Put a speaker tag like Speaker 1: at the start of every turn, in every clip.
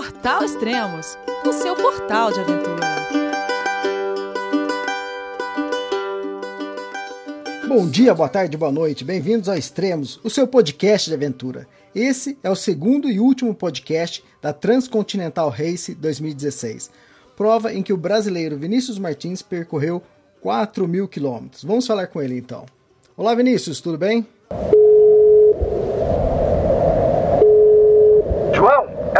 Speaker 1: Portal Extremos, o seu portal de aventura.
Speaker 2: Bom dia, boa tarde, boa noite, bem-vindos ao Extremos, o seu podcast de aventura. Esse é o segundo e último podcast da Transcontinental Race 2016, prova em que o brasileiro Vinícius Martins percorreu 4 mil quilômetros. Vamos falar com ele então. Olá, Vinícius, tudo bem?
Speaker 3: João, é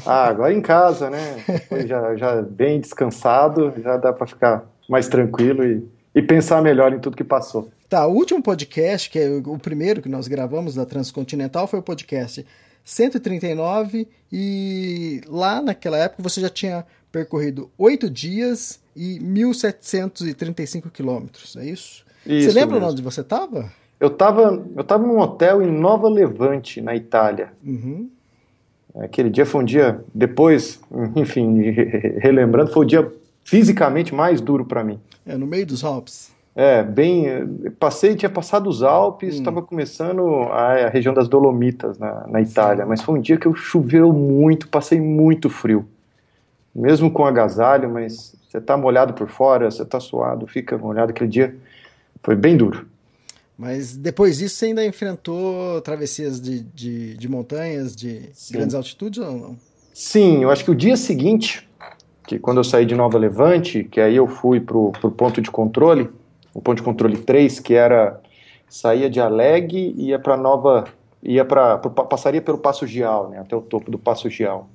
Speaker 4: Ah, agora em casa, né? Já, já bem descansado, já dá para ficar mais tranquilo e, e pensar melhor em tudo que passou.
Speaker 2: Tá, o último podcast, que é o primeiro que nós gravamos da Transcontinental, foi o podcast 139 e lá naquela época você já tinha percorrido oito dias e 1.735 quilômetros, é isso?
Speaker 4: Isso
Speaker 2: Você lembra
Speaker 4: mesmo.
Speaker 2: onde você estava?
Speaker 4: Eu tava, eu tava num hotel em Nova Levante, na Itália.
Speaker 2: Uhum.
Speaker 4: Aquele dia foi um dia, depois, enfim, re- relembrando, foi o dia fisicamente mais duro para mim.
Speaker 2: É, no meio dos Alpes.
Speaker 4: É, bem, passei, tinha passado os Alpes, estava começando a, a região das Dolomitas na, na Itália, mas foi um dia que eu choveu muito, passei muito frio. Mesmo com agasalho, mas você tá molhado por fora, você tá suado, fica molhado. Aquele dia foi bem duro.
Speaker 2: Mas depois disso você ainda enfrentou travessias de, de, de montanhas, de grandes altitudes ou não?
Speaker 4: Sim, eu acho que o dia seguinte, que quando eu saí de Nova Levante, que aí eu fui pro, pro ponto de controle, o ponto de controle 3, que era saía de Aleg e ia para Nova, ia para passaria pelo Passo Gial, né, até o topo do Passo Gial.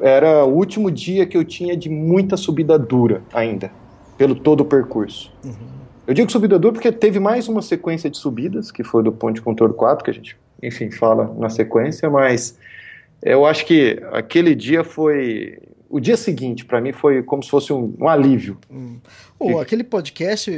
Speaker 4: Era o último dia que eu tinha de muita subida dura ainda, pelo todo o percurso. Eu digo subida dura porque teve mais uma sequência de subidas, que foi do ponto de controle 4, que a gente, enfim, fala na sequência, mas eu acho que aquele dia foi. O dia seguinte, para mim, foi como se fosse um, um alívio.
Speaker 2: Ou aquele podcast,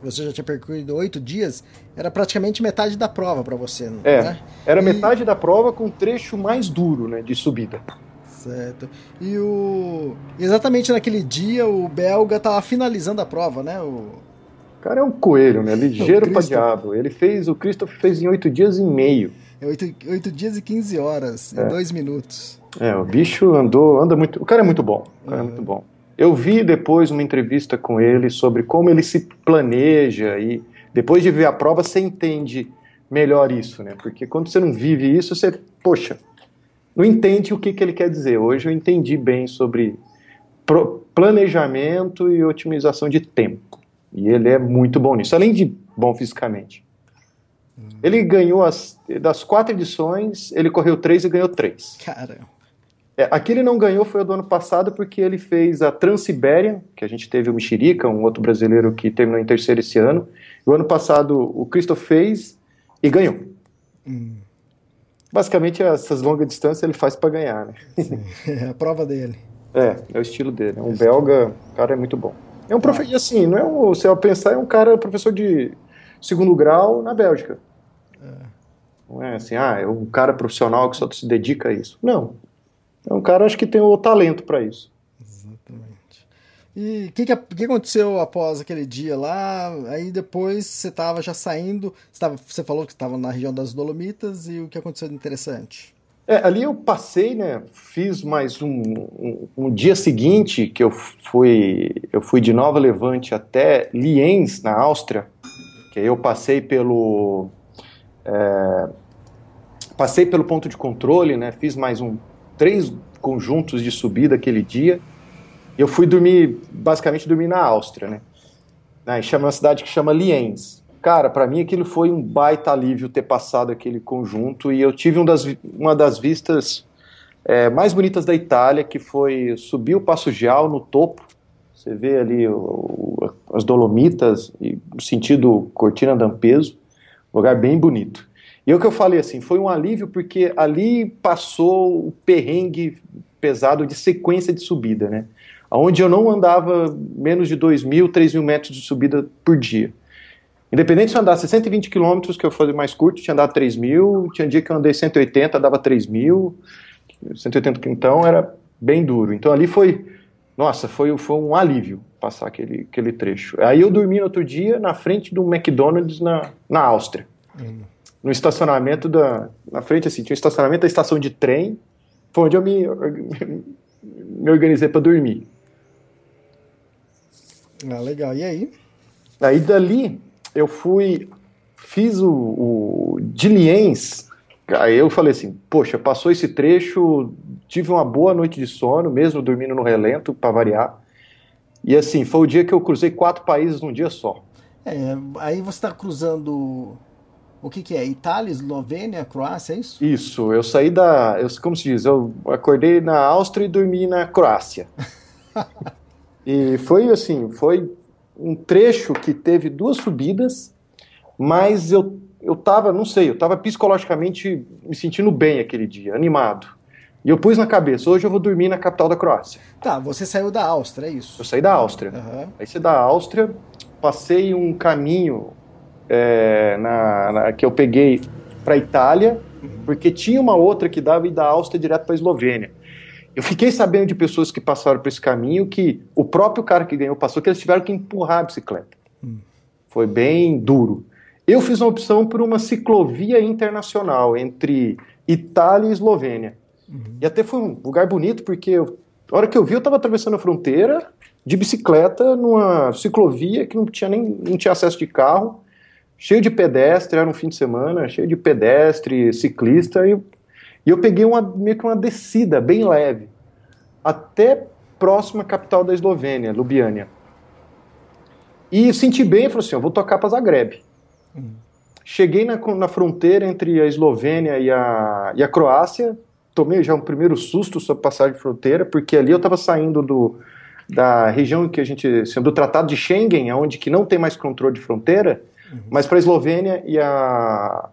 Speaker 2: você já tinha percorrido oito dias, era praticamente metade da prova para você, não
Speaker 4: É,
Speaker 2: né?
Speaker 4: era
Speaker 2: E-
Speaker 4: metade da prova com um trecho mais duro, né, de subida.
Speaker 2: Certo. E o. Exatamente naquele dia o belga tava finalizando a prova, né? O...
Speaker 4: O cara é um coelho, né, ligeiro pra
Speaker 2: Christopher.
Speaker 4: diabo. Ele fez, o Christopher fez em oito dias e meio.
Speaker 2: É oito, oito dias e 15 horas, em dois minutos.
Speaker 4: É, o bicho andou, anda muito. O cara é muito bom. O cara é
Speaker 2: Uhum.
Speaker 4: muito bom. Eu vi depois uma entrevista com ele sobre como ele se planeja e depois de ver a prova você entende melhor isso, né? Porque quando você não vive isso, você, poxa, não entende o que, que ele quer dizer. Hoje eu entendi bem sobre planejamento e otimização de tempo. E ele é muito bom nisso, além de bom fisicamente. Ele ganhou as, das quatro edições, ele correu três e ganhou três.
Speaker 2: Cara,
Speaker 4: É, aquele ele não ganhou foi o do ano passado porque ele fez a Transiberian, que a gente teve o Mexerica, um outro brasileiro que terminou em terceiro esse ano. E o ano passado o Christoph fez e ganhou. Basicamente essas longas distâncias ele faz para ganhar, né?
Speaker 2: é a prova dele.
Speaker 4: É, é o estilo dele. É um belga, o cara é muito bom. É um professor, e assim, não é um, você vai pensar, é um cara professor de segundo grau na Bélgica. Não é assim, ah, é um cara profissional que só se dedica a isso. Não. É um cara, acho que tem o talento para isso.
Speaker 2: Exatamente. E o que, que, que aconteceu após aquele dia lá? Aí depois você estava já saindo, você, tava, você falou que estava na região das Dolomitas e o que aconteceu de interessante?
Speaker 4: É, ali eu passei, né? Fiz mais um, um, um dia seguinte que eu fui, eu fui de Nova Levante até Lienz, na Áustria, que eu passei pelo é, passei pelo ponto de controle, né? Fiz mais um três conjuntos de subida aquele dia. Eu fui dormir, basicamente dormir na Áustria, né? Chama uma cidade que chama Lienz. Cara, para mim aquilo foi um baita alívio ter passado aquele conjunto e eu tive um das, uma das vistas é, mais bonitas da Itália, que foi subir o Passo Gial no topo. Você vê ali o, o, as Dolomitas, e sentido Cortina d'Ampezzo, lugar bem bonito. E é o que eu falei assim, foi um alívio porque ali passou o perrengue pesado de sequência de subida, né? Onde eu não andava menos de 2 mil, 3 mil metros de subida por dia. Independente se eu andasse 120 quilômetros, que eu fazia mais curto, tinha andado 3 mil, tinha dia que eu andei 180, dava 3 mil, 180 então era bem duro. Então ali foi, nossa, foi, foi um alívio passar aquele, aquele trecho. Aí eu dormi no outro dia na frente do McDonald's na, na Áustria. Hum. No estacionamento da. Na frente, assim, tinha um estacionamento da estação de trem, foi onde eu me, me organizei para dormir.
Speaker 2: Ah, legal. E aí?
Speaker 4: Aí dali eu fui, fiz o, o de Liens, aí eu falei assim, poxa, passou esse trecho, tive uma boa noite de sono, mesmo dormindo no relento, para variar. E assim, foi o dia que eu cruzei quatro países num dia só.
Speaker 2: É, aí você está cruzando o que, que é? Itália, Eslovênia, Croácia, é isso?
Speaker 4: Isso, eu saí da. Eu, como se diz? Eu acordei na Áustria e dormi na Croácia. e foi assim, foi um trecho que teve duas subidas, mas eu, eu tava, não sei, eu tava psicologicamente me sentindo bem aquele dia, animado. E eu pus na cabeça, hoje eu vou dormir na capital da Croácia.
Speaker 2: Tá, você saiu da Áustria, é isso?
Speaker 4: Eu saí da Áustria. Uhum. Aí você da Áustria, passei um caminho é, na, na, que eu peguei para Itália, uhum. porque tinha uma outra que dava da Áustria direto para a Eslovênia. Eu fiquei sabendo de pessoas que passaram por esse caminho que o próprio cara que ganhou passou, que eles tiveram que empurrar a bicicleta. Uhum. Foi bem duro. Eu fiz uma opção por uma ciclovia internacional entre Itália e Eslovênia. Uhum. E até foi um lugar bonito, porque eu, a hora que eu vi, eu estava atravessando a fronteira de bicicleta numa ciclovia que não tinha nem não tinha acesso de carro cheio de pedestre, era um fim de semana, cheio de pedestre, ciclista, e, e eu peguei uma, meio que uma descida bem leve, até próxima capital da Eslovênia, Ljubljana. E senti bem, falei assim, eu vou tocar para Zagreb. Uhum. Cheguei na, na fronteira entre a Eslovênia e a, e a Croácia, tomei já um primeiro susto sobre passagem de fronteira, porque ali eu estava saindo do, da região que a gente, assim, do Tratado de Schengen, onde que não tem mais controle de fronteira, Uhum. Mas para a Eslovênia e a,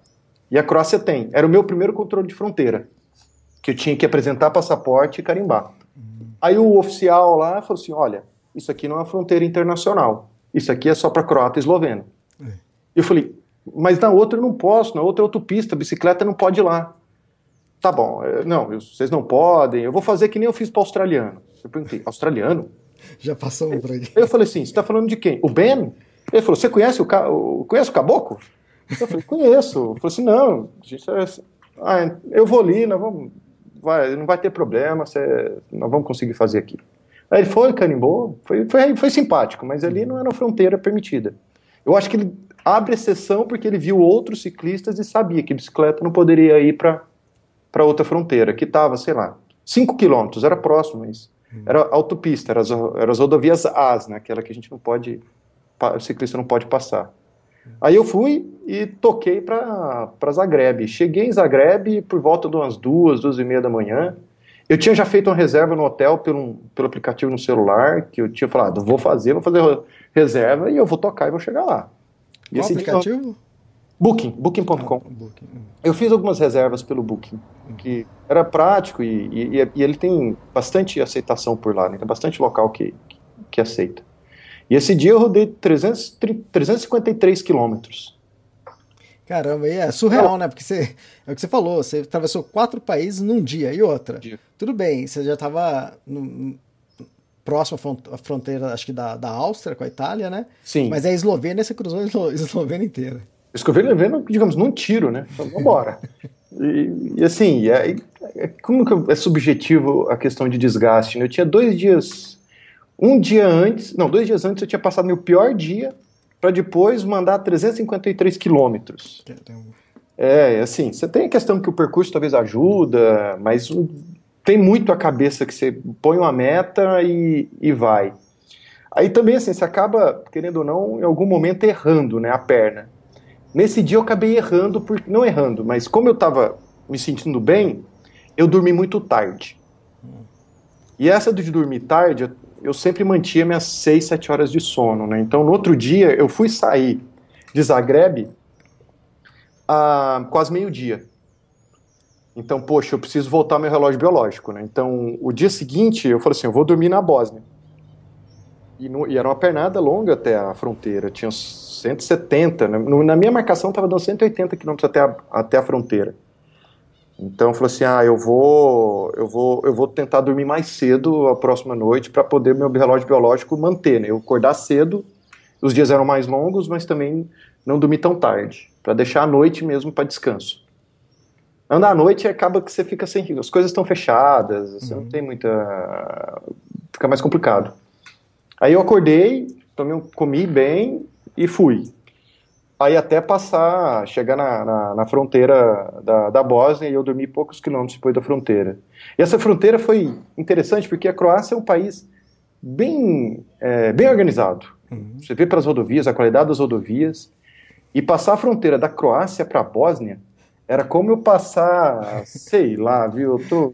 Speaker 4: e a Croácia tem. Era o meu primeiro controle de fronteira, que eu tinha que apresentar passaporte e carimbar. Uhum. Aí o oficial lá falou assim: olha, isso aqui não é uma fronteira internacional. Isso aqui é só para croata e esloveno. Uhum. Eu falei, mas na outra eu não posso, na outra é autopista, a bicicleta não pode ir lá. Tá bom, eh, não, vocês não podem, eu vou fazer que nem eu fiz para australiano. Eu perguntei, australiano?
Speaker 2: Já passou por aí.
Speaker 4: Eu falei assim, você está falando de quem? O Ben? Ele falou: Você conhece o, ca... conhece o caboclo? Eu falei: Conheço. Falou assim: Não, gente, é... ah, eu vou ali, nós vamos... vai, não vai ter problema, nós vamos conseguir fazer aqui. Aí ele foi, carimbou, foi, foi, foi simpático, mas ali não era fronteira permitida. Eu acho que ele abre exceção porque ele viu outros ciclistas e sabia que bicicleta não poderia ir para outra fronteira, que estava, sei lá, 5 quilômetros, era próximo, mas era autopista, era as, era as rodovias AS, né, aquela que a gente não pode o ciclista não pode passar. Aí eu fui e toquei para Zagreb. Cheguei em Zagreb por volta de umas duas, duas e meia da manhã. Eu tinha já feito uma reserva no hotel pelo, pelo aplicativo no celular, que eu tinha falado, vou fazer, vou fazer reserva e eu vou tocar e vou chegar lá.
Speaker 2: E Qual aplicativo? Dia,
Speaker 4: Booking, booking.com. Ah, booking. Eu fiz algumas reservas pelo Booking, que era prático e, e, e, ele tem bastante aceitação por lá, né? tem bastante local que, que aceita. E esse dia eu rodei 300, 353 quilômetros.
Speaker 2: Caramba, e é surreal, né? Porque você, é o que você falou, você atravessou quatro países num dia e outra. Dia. Tudo bem, você já estava próximo à fronteira, acho que da, da Áustria com a Itália, né?
Speaker 4: Sim.
Speaker 2: Mas a Eslovênia, você cruzou a Eslovênia inteira.
Speaker 4: Eslovênia, digamos, num tiro, né? Então, vamos embora. e, e, assim, é, é, como que é subjetivo a questão de desgaste? Né? Eu tinha dois dias um dia antes, não, dois dias antes eu tinha passado meu pior dia para depois mandar 353 quilômetros. É, assim, você tem a questão que o percurso talvez ajuda, mas tem muito a cabeça que você põe uma meta e, e vai. Aí também, assim, você acaba, querendo ou não, em algum momento errando, né, a perna. Nesse dia eu acabei errando, por, não errando, mas como eu estava me sentindo bem, eu dormi muito tarde. Hum. E essa de dormir tarde, eu sempre mantinha minhas 6, 7 horas de sono, né? Então, no outro dia, eu fui sair de Zagreb a quase meio-dia. Então, poxa, eu preciso voltar meu relógio biológico, né? Então, o dia seguinte, eu falei assim, eu vou dormir na Bósnia. E, no, e era uma pernada longa até a fronteira, tinha 170, né? na minha marcação estava dando 180 quilômetros até a, até a fronteira. Então, eu falei assim, ah, eu vou, eu vou, eu vou tentar dormir mais cedo a próxima noite para poder meu relógio biológico manter, né? Eu acordar cedo, os dias eram mais longos, mas também não dormir tão tarde, para deixar a noite mesmo para descanso. Andar à noite acaba que você fica sem. As coisas estão fechadas, você uhum. não tem muita. Fica mais complicado. Aí eu acordei, tomei, comi bem e fui. Aí até passar, chegar na, na, na fronteira da, da Bósnia e eu dormi poucos quilômetros depois da fronteira. E essa fronteira foi interessante porque a Croácia é um país bem, é, bem organizado. Uhum. Você vê pelas rodovias, a qualidade das rodovias. E passar a fronteira da Croácia para a Bósnia era como eu passar, sei lá, viu? Eu tô,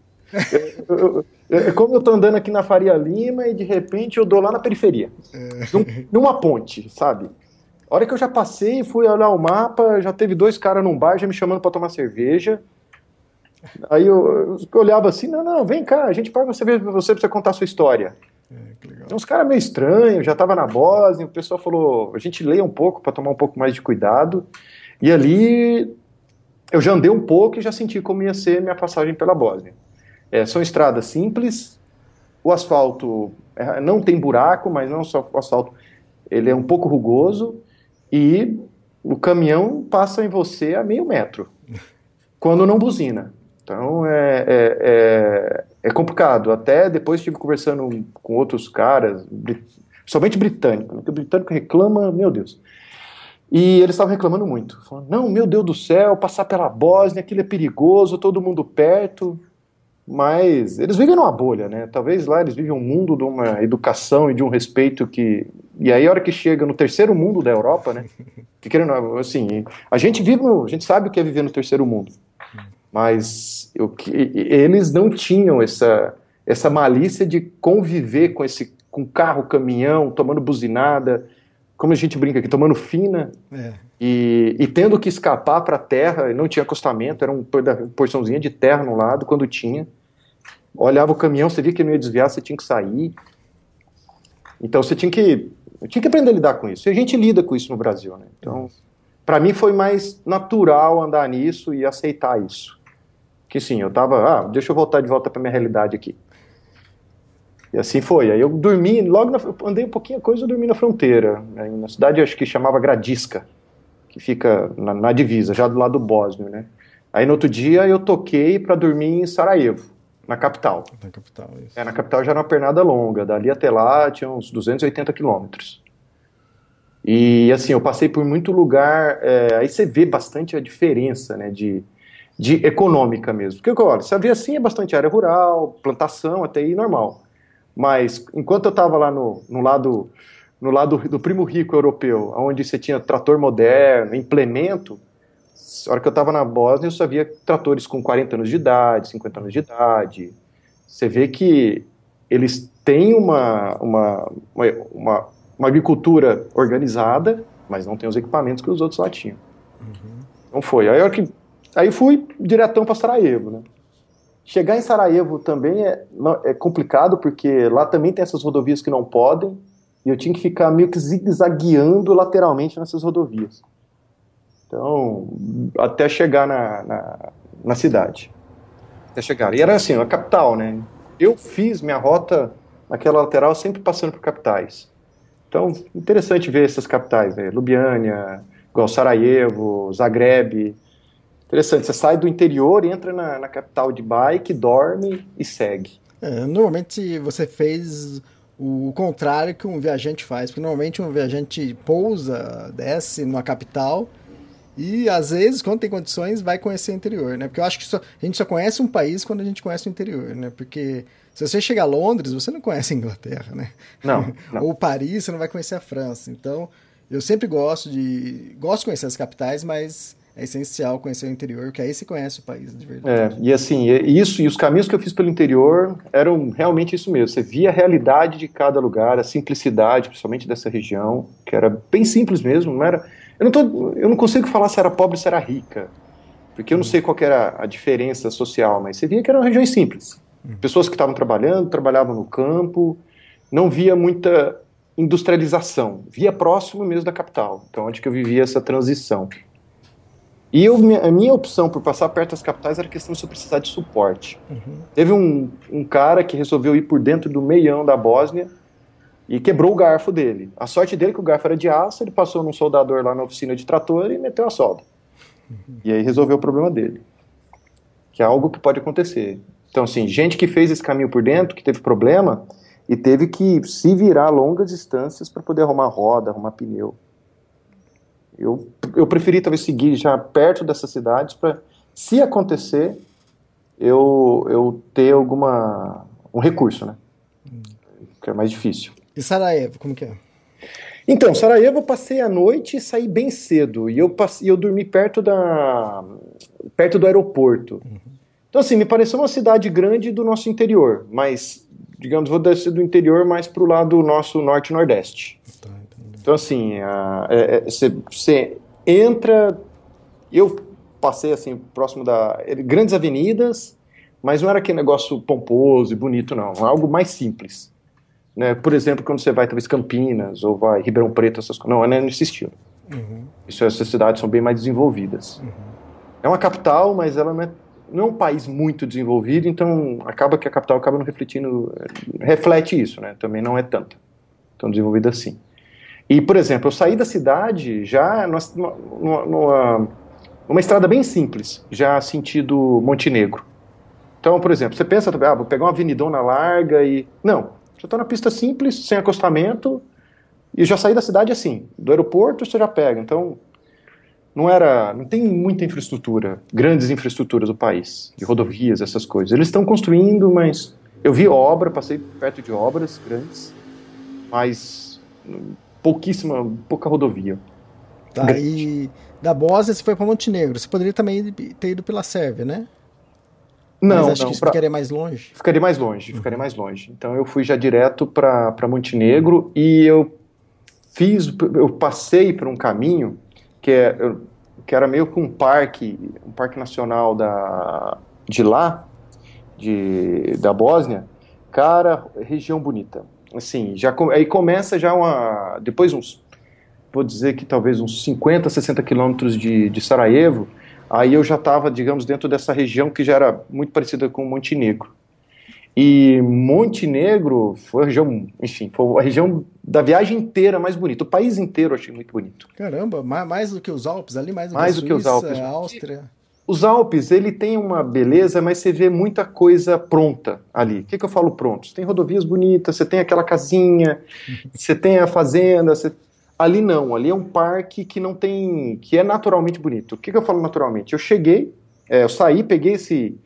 Speaker 4: eu, eu, é como eu tô andando aqui na Faria Lima e de repente eu dou lá na periferia, é. numa ponte, sabe? A hora que eu já passei, fui olhar o mapa, já teve dois caras num bar já me chamando para tomar cerveja. Aí eu, eu, olhava assim, não, não, vem cá, a gente paga uma cerveja pra você pra você contar a sua história. É, então, uns caras meio estranhos, já tava na Bósnia, o pessoal falou, a gente leia um pouco para tomar um pouco mais de cuidado. E ali eu já andei um pouco e já senti como ia ser minha passagem pela Bósnia. É, são estradas simples, o asfalto é, não tem buraco, mas não só o asfalto, ele é um pouco rugoso e o caminhão passa em você a meio metro, quando não buzina. Então é, é, é, é complicado. Até depois estive conversando com outros caras, somente britânico, o britânico reclama, meu Deus. E eles estavam reclamando muito. Falando, não, meu Deus do céu, passar pela Bósnia, aquilo é perigoso, todo mundo perto. Mas eles vivem numa bolha, né? Talvez lá eles vivem um mundo de uma educação e de um respeito que. E aí, a hora que chega no terceiro mundo da Europa, né? Que querendo, assim, a gente vive no. A gente sabe o que é viver no terceiro mundo. Mas eu, eles não tinham essa, essa malícia de conviver com esse com carro, caminhão, tomando buzinada como a gente brinca aqui, tomando fina é. e, e, tendo que escapar para a terra, não tinha acostamento, era uma porçãozinha de terra no lado, quando tinha. Olhava o caminhão, você via que não ia desviar, você tinha que sair. Então você tinha que, tinha que aprender a lidar com isso. E a gente lida com isso no Brasil, né? Então, para mim foi mais natural andar nisso e aceitar isso. Que sim, eu tava, ah, deixa eu voltar de volta para minha realidade aqui. E assim foi. Aí eu dormi, logo na, andei um pouquinho a coisa, eu dormi na fronteira, né, na cidade acho que chamava Gradiska, que fica na, na divisa, já do lado do Bósnio, né? Aí no outro dia eu toquei para dormir em Sarajevo, na capital.
Speaker 2: Na capital, isso.
Speaker 4: É, na capital já era uma pernada longa, dali até lá tinha uns 280 quilômetros. E assim, eu passei por muito lugar, é, aí você vê bastante a diferença, né, de, de econômica mesmo. Porque, olha, você vê assim, é bastante área rural, plantação, até aí normal. Mas enquanto eu estava lá no, no lado no lado do primo rico europeu, onde você tinha trator moderno, implemento, a hora que eu estava na Bósnia, eu só via tratores com 40 anos de idade, 50 anos de idade. Você vê que eles têm uma, uma, uma, uma agricultura organizada, mas não tem os equipamentos que os outros lá tinham. Uhum. Não foi. Aí, que, aí fui diretão para Sarajevo, né? Chegar em Sarajevo também é, é complicado, porque lá também tem essas rodovias que não podem, e eu tinha que ficar meio que zigue-zagueando lateralmente nessas rodovias. Então, até chegar na, na, na, cidade. Até chegar. E era assim, a capital, né? Eu fiz minha rota naquela lateral sempre passando por capitais. Então, interessante ver essas capitais, né? Lubiânia, igual Sarajevo, Zagreb, Interessante, você sai do interior, entra na, na capital de bike, dorme e segue.
Speaker 2: É, normalmente você fez o contrário que um viajante faz, porque normalmente um viajante pousa, desce numa capital e às vezes, quando tem condições, vai conhecer o interior, né? Porque eu acho que só, a gente só conhece um país quando a gente conhece o interior, né? Porque se você chegar a Londres, você não conhece a Inglaterra, né?
Speaker 4: Não. não.
Speaker 2: Ou Paris, você não vai conhecer a França. Então, eu sempre gosto de gosto de conhecer as capitais, mas é essencial conhecer o interior, que aí se conhece o país de verdade.
Speaker 4: É, e assim, isso e os caminhos que eu fiz pelo interior eram realmente isso mesmo. Você via a realidade de cada lugar, a simplicidade, principalmente dessa região, que era bem simples mesmo, não era. Eu não, tô, eu não consigo falar se era pobre ou se era rica, porque eu não sei qual era a diferença social, mas você via que eram regiões simples. Pessoas que estavam trabalhando, trabalhavam no campo, não via muita industrialização, via próximo mesmo da capital. Então, onde que eu vivia essa transição. E eu, a minha opção por passar perto das capitais era a questão de eu precisar de suporte. Uhum. Teve um, um cara que resolveu ir por dentro do meião da Bósnia e quebrou o garfo dele. A sorte dele é que o garfo era de aço, ele passou num soldador lá na oficina de trator e meteu a solda. Uhum. E aí resolveu o problema dele. Que é algo que pode acontecer. Então, assim, gente que fez esse caminho por dentro, que teve problema e teve que se virar longas distâncias para poder arrumar roda, arrumar pneu. Eu, eu preferi talvez seguir já perto dessas cidades para, se acontecer, eu, eu ter alguma um recurso, né? Hum. Que é mais difícil.
Speaker 2: E Sarajevo, como que é?
Speaker 4: Então, Sarajevo eu passei a noite e saí bem cedo. E eu, passei, eu dormi perto da perto do aeroporto. Uhum. Então, assim, me pareceu uma cidade grande do nosso interior, mas, digamos, vou descer do interior mais para o lado nosso norte-nordeste. Tá. Então, assim, você é, entra. Eu passei, assim, próximo da. grandes avenidas, mas não era aquele negócio pomposo e bonito, não. Algo mais simples. Né? Por exemplo, quando você vai, talvez, Campinas ou vai Ribeirão Preto, essas coisas. Não, é nesse estilo. Uhum. Isso, essas cidades são bem mais desenvolvidas. Uhum. É uma capital, mas ela não é, não é um país muito desenvolvido, então acaba que a capital acaba não refletindo. reflete isso, né? Também não é tanto tão desenvolvida assim. E, por exemplo, eu saí da cidade já numa, numa, numa estrada bem simples, já sentido Montenegro. Então, por exemplo, você pensa, ah, vou pegar uma avenidona larga e... Não, já estou na pista simples, sem acostamento, e já saí da cidade assim. Do aeroporto você já pega. Então, não era, não tem muita infraestrutura, grandes infraestruturas do país, de rodovias, essas coisas. Eles estão construindo, mas eu vi obra, passei perto de obras grandes, mas pouquíssima, pouca rodovia.
Speaker 2: Tá, e da Bósnia você foi para Montenegro. Você poderia também ter ido pela Sérvia, né?
Speaker 4: Não, Mas
Speaker 2: acho
Speaker 4: não,
Speaker 2: que pra... ficaria mais longe.
Speaker 4: Ficaria mais longe, uhum. ficaria mais longe. Então eu fui já direto para Montenegro e eu fiz, eu passei por um caminho que, é, que era meio que um parque, um parque nacional da, de lá, de, da Bósnia. Cara, região bonita assim, já aí começa já uma depois uns vou dizer que talvez uns 50, 60 quilômetros de, de Sarajevo, aí eu já estava, digamos, dentro dessa região que já era muito parecida com Montenegro. E Montenegro foi a região, enfim, foi a região da viagem inteira mais bonita. O país inteiro eu achei muito bonito.
Speaker 2: Caramba, mais do que os Alpes ali, mais do
Speaker 4: mais
Speaker 2: que,
Speaker 4: do que os Alpes.
Speaker 2: Áustria.
Speaker 4: Os Alpes, ele tem uma beleza, mas você vê muita coisa pronta ali. O que, que eu falo pronto? Você tem rodovias bonitas, você tem aquela casinha, você tem a fazenda, você... ali não, ali é um parque que não tem, que é naturalmente bonito. O que, que eu falo naturalmente? Eu cheguei, é, eu saí, peguei esse,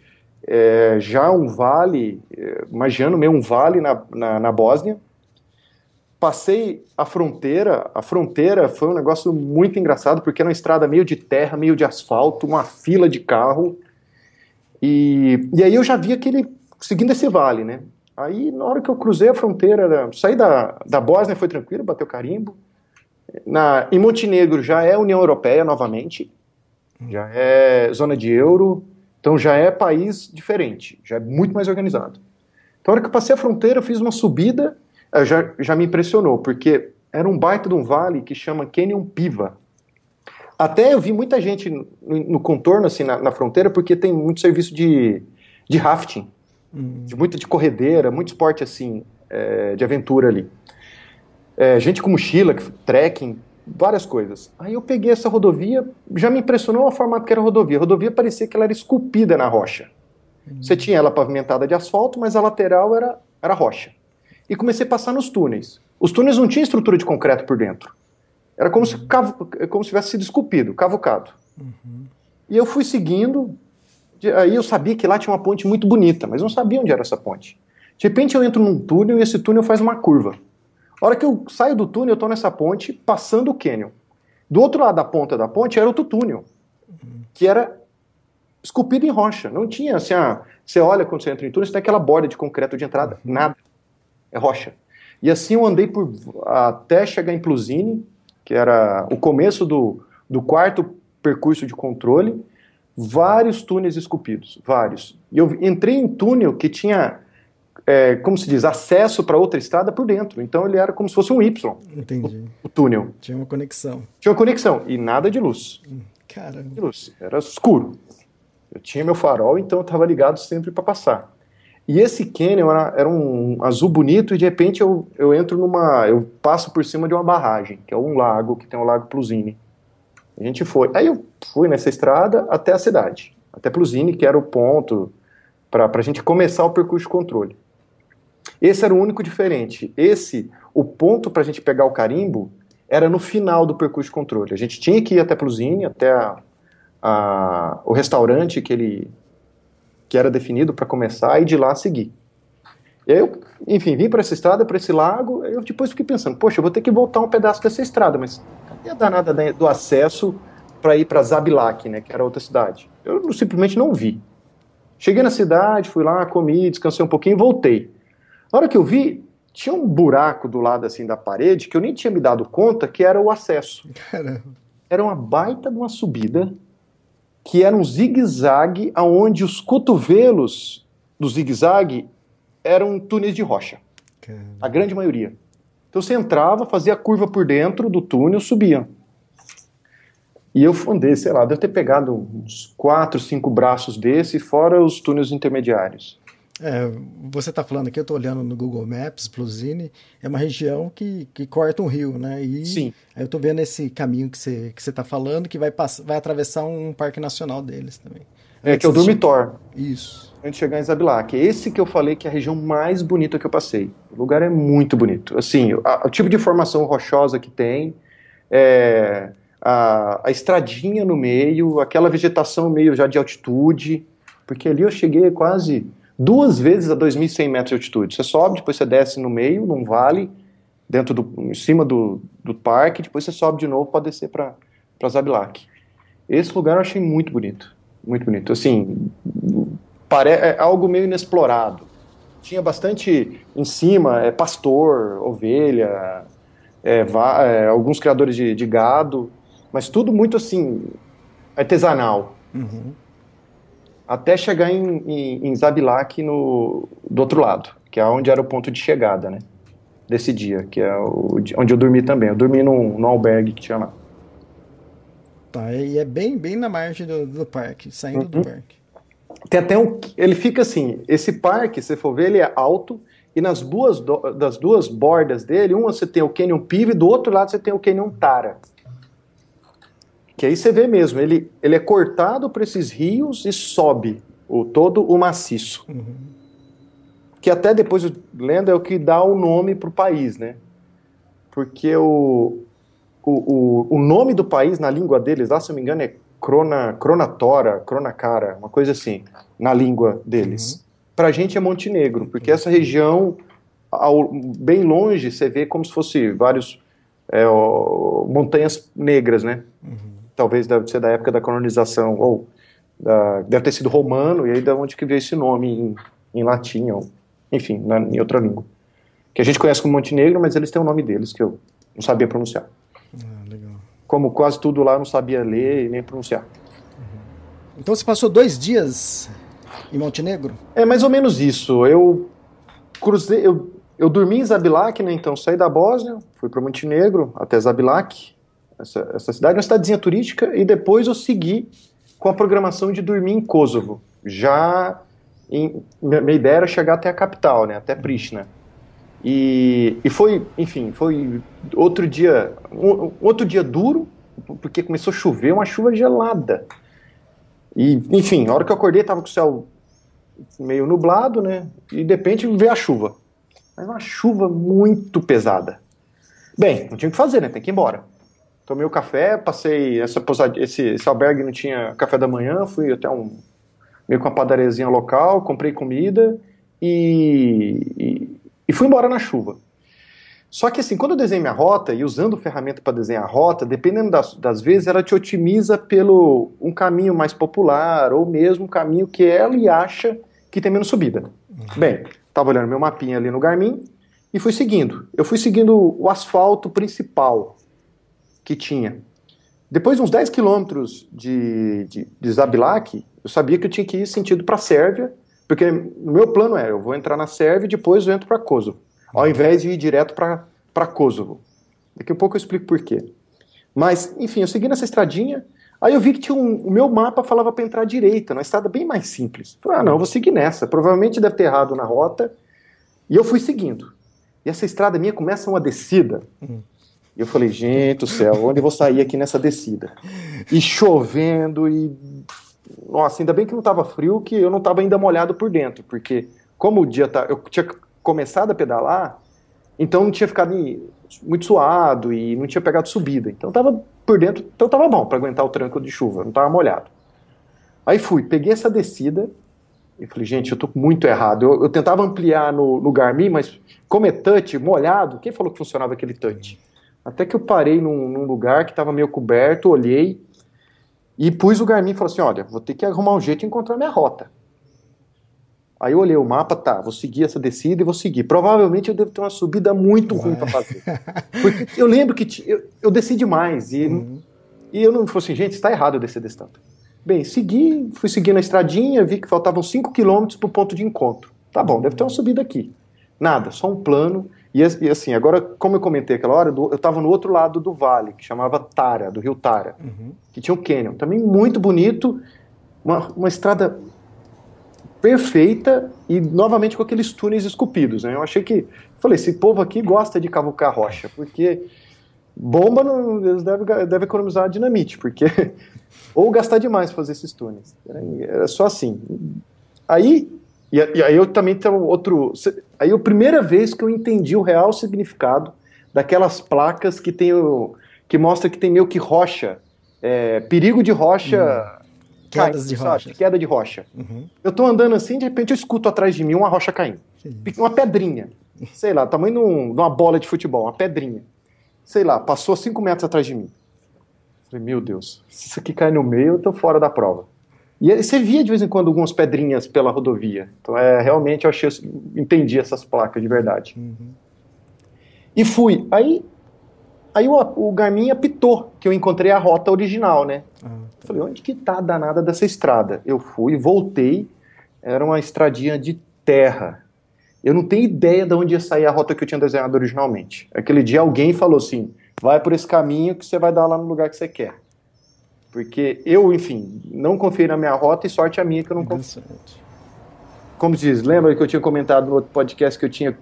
Speaker 4: é, já um vale, é, imaginando meio um vale na, na, na Bósnia, passei a fronteira, a fronteira foi um negócio muito engraçado, porque era uma estrada meio de terra, meio de asfalto, uma fila de carro, e, e aí eu já vi aquele, seguindo esse vale, né, aí na hora que eu cruzei a fronteira, saí da, da Bósnia foi tranquilo, bateu carimbo, na, em Montenegro já é União Europeia novamente, já é zona de euro, então já é país diferente, já é muito mais organizado. Então, na hora que eu passei a fronteira, eu fiz uma subida é, já, já me impressionou, porque era um baita de um vale que chama Canyon Piva. Até eu vi muita gente no, no contorno, assim, na, na, fronteira, porque tem muito serviço de, de rafting, hum. de muita de corredeira, muito esporte, assim, é, de aventura ali. É, gente com mochila, trekking, várias coisas. Aí eu peguei essa rodovia, já me impressionou o formato que era a rodovia. A rodovia parecia que ela era esculpida na rocha. Hum. Você tinha ela pavimentada de asfalto, mas a lateral era, era rocha e comecei a passar nos túneis. Os túneis não tinham estrutura de concreto por dentro. Era como, se, como se tivesse sido esculpido, cavucado. Uhum. E eu fui seguindo, aí eu sabia que lá tinha uma ponte muito bonita, mas não sabia onde era essa ponte. De repente eu entro num túnel e esse túnel faz uma curva. A hora que eu saio do túnel, eu estou nessa ponte, passando o cânion. Do outro lado da ponta da ponte era outro túnel. que era esculpido em rocha. Não tinha assim, ah, você olha quando você entra em túnel, você tem aquela borda de concreto de entrada. Nada. É rocha. E assim eu andei por até chegar em Plusine, que era o começo do, do quarto percurso de controle, vários túneis esculpidos, vários. E eu entrei em túnel que tinha, é, como se diz, acesso para outra estrada por dentro. Então ele era como se fosse um Y.
Speaker 2: Entendi.
Speaker 4: O, o túnel.
Speaker 2: Tinha uma conexão.
Speaker 4: Tinha uma conexão e nada de luz.
Speaker 2: Caramba.
Speaker 4: De luz. Era escuro. Eu tinha meu farol, então eu estava ligado sempre para passar. E esse canyon era, era, um azul bonito e de repente eu, eu entro numa. Eu passo por cima de uma barragem, que é um lago, que tem o Lago Plusine. A gente foi. Aí eu fui nessa estrada até a cidade, até Plusine, que era o ponto para a gente começar o percurso de controle. Esse era o único diferente. Esse, o ponto para a gente pegar o carimbo, era no final do percurso de controle. A gente tinha que ir até Plusine, até a, a, o restaurante que ele que era definido para começar e de lá seguir. Eu, enfim, vim para essa estrada, para esse lago, eu depois fiquei pensando, poxa, eu vou ter que voltar um pedaço dessa estrada, mas cadê a danada do acesso para ir para Zabilac, né, que era outra cidade? Eu simplesmente não vi. Cheguei na cidade, fui lá, comi, descansei um pouquinho e voltei. Na hora que eu vi, tinha um buraco do lado assim da parede que eu nem tinha me dado conta que era o acesso.
Speaker 2: Caramba.
Speaker 4: Era uma baita de uma subida que era um zigue-zague onde os cotovelos do zigue-zague eram túneis de rocha.
Speaker 2: Caramba.
Speaker 4: A grande maioria. Então você entrava, fazia a curva por dentro do túnel, subia. E eu andei, sei lá, deve ter pegado uns quatro, cinco braços desse, fora os túneis intermediários.
Speaker 2: É, você está falando aqui, eu estou olhando no Google Maps, Plusine, é uma região que, que corta um rio, né? E
Speaker 4: Sim.
Speaker 2: Aí eu estou vendo esse caminho que você que está falando, que vai, passar, vai atravessar um parque nacional deles também.
Speaker 4: É, que é o
Speaker 2: de-
Speaker 4: Dormitor,
Speaker 2: Isso.
Speaker 4: antes de chegar em Zabilac. Esse que eu falei que é a região mais bonita que eu passei. O lugar é muito bonito. Assim, a- o tipo de formação rochosa que tem, é, a, a estradinha no meio, aquela vegetação meio já de altitude, porque ali eu cheguei quase duas vezes a 2.100 metros de altitude. Você sobe, depois você desce no meio, num vale, dentro do, em cima do, do parque, depois você sobe de novo para descer para Zabilac. Esse lugar eu achei muito bonito, muito bonito. Assim, pare, é algo meio inexplorado. Tinha bastante em cima, é pastor, ovelha, é, é, alguns criadores de, de gado, mas tudo muito assim artesanal.
Speaker 2: Uhum.
Speaker 4: Até chegar em, em, em Zabilac no, do outro lado, que é onde era o ponto de chegada, né? Desse dia, que é o, onde eu dormi também. Eu dormi num, num albergue que tinha lá.
Speaker 2: Tá, e é bem, bem na margem do, do parque, saindo do
Speaker 4: Uhum.
Speaker 2: parque.
Speaker 4: Tem até um. Ele fica assim. Esse parque, se você for ver, ele é alto. E nas duas, do- das duas bordas dele, uma você tem o Canyon Pive, do outro lado você tem o Canyon Tara. Que aí você vê mesmo, ele, ele é cortado por esses rios e sobe o, todo o maciço. Que até depois, lendo, é o que dá o nome para o país, né? Porque o, o, o, o nome do país na língua deles, lá se eu não me engano, é Crona, Cronatora, Cronacara, uma coisa assim, na língua deles. Pra gente é Montenegro, porque essa região, ao- bem longe, você vê como se fosse vários é, ó, montanhas negras, né? Talvez deve ser da época da colonização, ou da- deve ter sido romano, e aí da onde que veio esse nome em, em latim, ou, enfim, na- em outra língua. Que a gente conhece como Montenegro, mas eles têm o nome deles, que eu não sabia pronunciar.
Speaker 2: Ah, legal.
Speaker 4: Como quase tudo lá eu não sabia ler e nem pronunciar.
Speaker 2: Então você passou dois dias em Montenegro?
Speaker 4: É mais ou menos isso. Eu cruzei, eu, eu dormi em Zabilac, né? Então saí da Bósnia, fui para Montenegro até Zabilac, essa, essa cidade, uma cidadezinha turística, e depois eu segui com a programação de dormir em Kosovo. Já em, minha, ideia era chegar até a capital, né? Até Pristina. E, e foi, enfim, foi outro dia, um, outro dia duro, porque começou a chover, uma chuva gelada. E, enfim, a hora que eu acordei, tava com o céu meio nublado, né? E de repente veio a chuva. Mas uma chuva muito pesada. Bem, não tinha o que fazer, né? Tem que ir embora. Tomei o café, passei essa posad... esse, esse albergue não tinha café da manhã, fui até um meio com uma padariazinha local, comprei comida e, e, e fui embora na chuva. Só que assim, quando eu desenho minha rota e usando ferramenta para desenhar a rota, dependendo das, das vezes, ela te otimiza pelo um caminho mais popular ou mesmo um caminho que ela acha que tem menos subida. Uhum. Bem, estava olhando meu mapinha ali no Garmin e fui seguindo. Eu fui seguindo o asfalto principal que tinha. Depois de uns 10 quilômetros de, de, de Zabilac, eu sabia que eu tinha que ir sentido para a Sérvia, porque o meu plano era, eu vou entrar na Sérvia e depois eu entro para Kosovo, ao invés de ir direto para Kosovo. Daqui a pouco eu explico por quê. Mas, enfim, eu segui nessa estradinha, aí eu vi que tinha um, o meu mapa falava para entrar à direita, uma estrada bem mais simples. Falei, ah, não, eu vou seguir nessa. Provavelmente deve ter errado na rota. E eu fui seguindo. E essa estrada minha começa uma descida. Uhum. E eu falei, gente do céu, onde eu vou sair aqui nessa descida? E chovendo, e nossa, ainda bem que não estava frio, que eu não estava ainda molhado por dentro, porque como o dia tá, eu tinha começado a pedalar, então não tinha ficado muito suado e não tinha pegado subida. Então estava por dentro, então estava bom para aguentar o tranco de chuva, não estava molhado. Aí fui, peguei essa descida e falei, gente, eu estou muito errado. Eu, eu, tentava ampliar no, no Garmin, mas como é touch, molhado, quem falou que funcionava aquele touch? Até que eu parei num, num lugar que estava meio coberto, olhei, e pus o Garmin e falei assim: olha, vou ter que arrumar um jeito de encontrar minha rota. Aí eu olhei o mapa, tá, vou seguir essa descida e vou seguir. Provavelmente eu devo ter uma subida muito ruim para fazer. Porque eu lembro que eu, eu desci demais e, uhum. e eu não falei assim, gente, está errado eu descer desse tanto. Bem, segui, fui seguindo a estradinha, vi que faltavam 5 km para o ponto de encontro. Tá bom, deve ter uma subida aqui. Nada, só um plano. E, e assim, agora, como eu comentei aquela hora, eu estava no outro lado do vale, que chamava Tara, do rio Tara, uhum. que tinha um canyon. Também muito bonito, uma, uma estrada perfeita e novamente com aqueles túneis esculpidos. Né? Eu achei que. Falei, esse povo aqui gosta de cavucar rocha, porque bomba não, eles devem, devem economizar dinamite, porque. ou gastar demais fazer esses túneis. Era só assim. Aí e, e, aí eu também tenho outro. Aí a primeira vez que eu entendi o real significado daquelas placas que tem o, que mostra que tem meio que rocha, é, perigo de rocha. Hum.
Speaker 2: Quedas de rocha.
Speaker 4: Queda de rocha. Uhum. Eu tô andando assim, de repente eu escuto atrás de mim uma rocha caindo. Uma pedrinha. Sei lá, tamanho de, um, de uma bola de futebol, uma pedrinha. Sei lá, passou 5 metros atrás de mim. Falei, meu Deus, se isso aqui cai no meio, eu tô fora da prova. E você via de vez em quando algumas pedrinhas pela rodovia. Então, é, realmente eu achei, entendi essas placas de verdade. Uhum. E fui. Aí, aí o, o, Garmin apitou que eu encontrei a rota original, né? Ah, tá. Falei, onde que tá a danada dessa estrada? Eu fui, voltei. Era uma estradinha de terra. Eu não tenho ideia de onde ia sair a rota que eu tinha desenhado originalmente. Aquele dia alguém falou assim: vai por esse caminho que você vai dar lá no lugar que você quer. Porque eu, enfim, não confiei na minha rota e sorte a minha que eu não confiei. Como diz, lembra que eu tinha comentado no outro podcast que eu tinha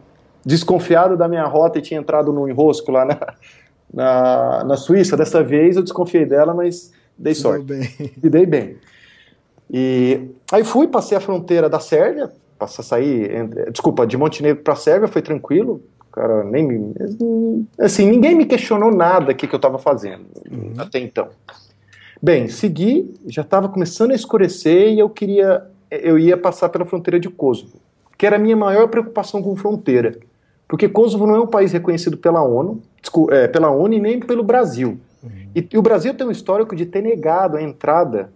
Speaker 4: desconfiado da minha rota e tinha entrado no enrosco lá na, na, na Suíça? Dessa vez eu desconfiei dela, mas dei sorte. Bem. E dei bem. E aí fui, passei a fronteira da Sérvia, passei a sair, desculpa, de Montenegro para a Sérvia, foi tranquilo. Cara, nem me, assim, ninguém me questionou nada que, que eu estava fazendo uhum. até então. Bem, segui, já estava começando a escurecer e eu queria, eu ia passar pela fronteira de Kosovo, que era a minha maior preocupação com fronteira, porque Kosovo não é um país reconhecido pela ONU, é, pela ONU e nem pelo Brasil. Uhum. E, e, o Brasil tem um histórico de ter negado a entrada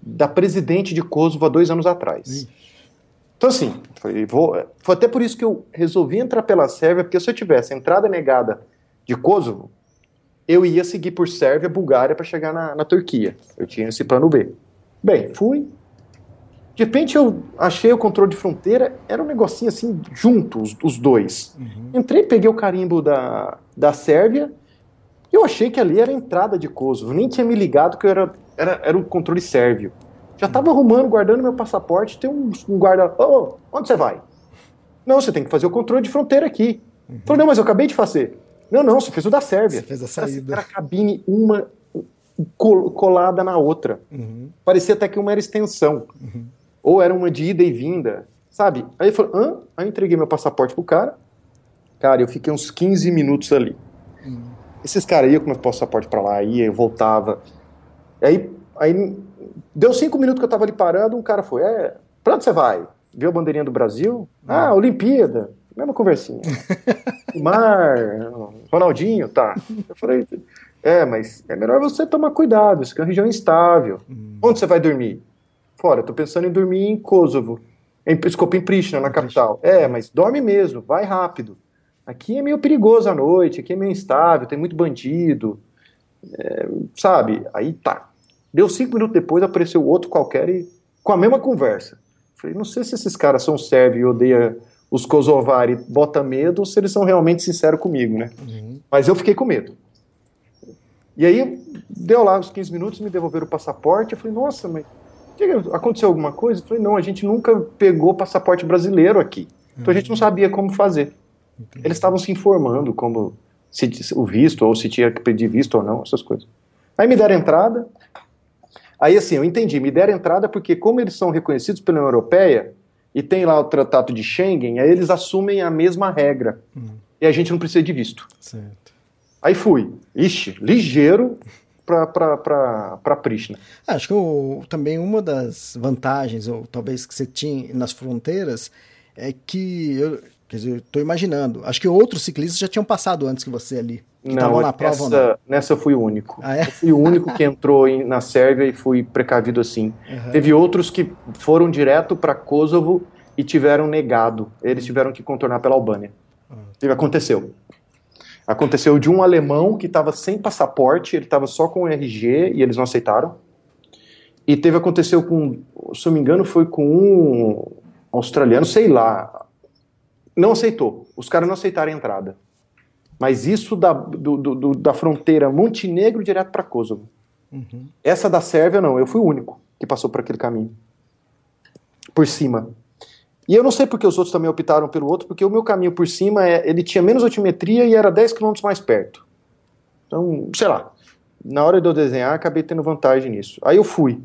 Speaker 4: da presidente de Kosovo há dois anos atrás. Uhum. Então, assim, foi, vou, foi até por isso que eu resolvi entrar pela Sérvia, porque se eu tivesse entrada negada de Kosovo, eu ia seguir por Sérvia, Bulgária para chegar na, na Turquia. Eu tinha esse plano B. Bem, fui. De repente eu achei o controle de fronteira, era um negocinho assim, juntos, os dois. Uhum. Entrei, peguei o carimbo da, da Sérvia, eu achei que ali era a entrada de Kosovo, nem tinha me ligado que eu era, era, era o controle sérvio. Já estava arrumando, guardando meu passaporte, tem um, um guarda. Oh, onde você vai? Não, você tem que fazer o controle de fronteira aqui. Uhum. Falei, não, mas eu acabei de fazer. Não, não, você fez o da Sérvia. Você
Speaker 2: fez a saída.
Speaker 4: Era a cabine uma colada na outra. Uhum. Parecia até que uma era extensão. Uhum. Ou era uma de ida e vinda, sabe? Aí eu falei, hã? Aí eu entreguei meu passaporte pro cara. Cara, eu fiquei uns 15 minutos ali. Uhum. Esses caras iam com meu passaporte para lá, ia, eu voltava. Aí, aí deu cinco minutos que eu tava ali parando, um cara foi, é, pra onde você vai? Viu a bandeirinha do Brasil? Ah, Olimpíada. Mesma conversinha. Mar, Ronaldinho, tá. Eu falei, é, mas é melhor você tomar cuidado, isso aqui é uma região instável. Hum. Onde você vai dormir? Fora, tô pensando em dormir em Kosovo. Em, desculpa, em Pristina, na capital. É, mas dorme mesmo, vai rápido. Aqui é meio perigoso à noite, aqui é meio instável, tem muito bandido. É, sabe? Aí tá. Deu cinco minutos depois, apareceu outro qualquer e com a mesma conversa. Falei, não sei se esses caras são sérvios e odeiam os kosovari bota medo ou se eles são realmente sinceros comigo, né? Uhum. Mas eu fiquei com medo. E aí, deu lá uns 15 minutos, me devolveram o passaporte. Eu falei, nossa, mas aconteceu alguma coisa? Eu falei, não, a gente nunca pegou passaporte brasileiro aqui. Então a gente não sabia como fazer. Entendi. Eles estavam se informando como se, o visto, ou se tinha que pedir visto ou não, essas coisas. Aí me deram entrada. Aí assim, eu entendi, me deram entrada porque como eles são reconhecidos pela União Europeia e tem lá o Tratado de Schengen, aí eles assumem a mesma regra. Hum. E a gente não precisa de visto. Certo. Aí fui. Ixi, ligeiro, para Pristina.
Speaker 2: Acho que o, também uma das vantagens, ou talvez que você tinha nas fronteiras, é que eu, quer dizer, estou imaginando. Acho que outros ciclistas já tinham passado antes que você ali.
Speaker 4: Não, na prova, nessa, não, nessa eu fui o único. Ah, é? Eu fui o único que entrou em, na Sérvia e fui precavido assim. Uhum. Teve outros que foram direto para Kosovo e tiveram negado. Eles tiveram que contornar pela Albânia. Uhum. Aconteceu. Aconteceu de um alemão que estava sem passaporte, ele estava só com o RG e eles não aceitaram. E teve aconteceu com, se eu me engano, foi com um australiano, sei lá. Não aceitou. Os caras não aceitaram a entrada. Mas isso da, do, do, da fronteira Montenegro direto para Kosovo. Uhum. Essa da Sérvia, não. Eu fui o único que passou por aquele caminho. Por cima. E eu não sei porque os outros também optaram pelo outro, porque o meu caminho por cima é, ele tinha menos altimetria e era 10 km mais perto. Então, sei lá. Na hora de eu desenhar, acabei tendo vantagem nisso. Aí eu fui.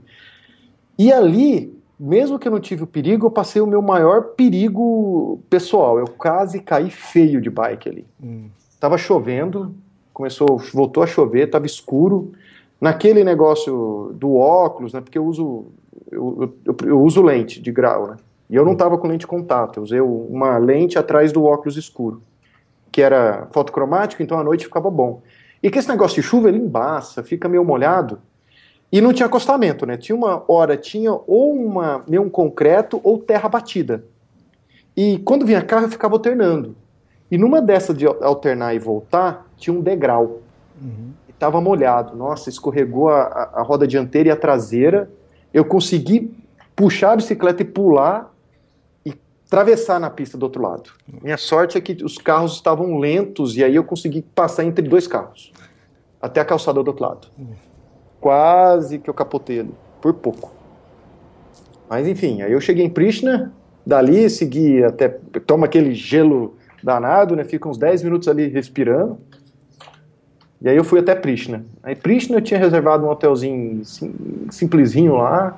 Speaker 4: E ali, mesmo que eu não tive o perigo, eu passei o meu maior perigo pessoal. Eu quase caí feio de bike ali. Hum. Tava chovendo, começou, voltou a chover, tava escuro. Naquele negócio do óculos, né? Porque eu uso eu, eu, eu uso lente de grau, né? E eu não estava com lente de contato, eu usei uma lente atrás do óculos escuro, que era fotocromático, então à noite ficava bom. E que esse negócio de chuva ele embaça, fica meio molhado. E não tinha acostamento, né? Tinha uma hora, tinha ou uma, meio um concreto ou terra batida. E quando vinha carro eu ficava alternando. E numa dessa de alternar e voltar, tinha um degrau. Uhum. E tava molhado. Nossa, escorregou a, a, roda dianteira e a traseira. Eu consegui puxar a bicicleta e pular atravessar na pista do outro lado. Minha sorte é que os carros estavam lentos e aí eu consegui passar entre dois carros até a calçada do outro lado. Quase que eu capotei ali, por pouco. Mas enfim, aí eu cheguei em Pristina, dali segui até. Toma aquele gelo danado, né? Fica uns 10 minutos ali respirando. E aí eu fui até Pristina. Aí Pristina eu tinha reservado um hotelzinho sim, simplesinho lá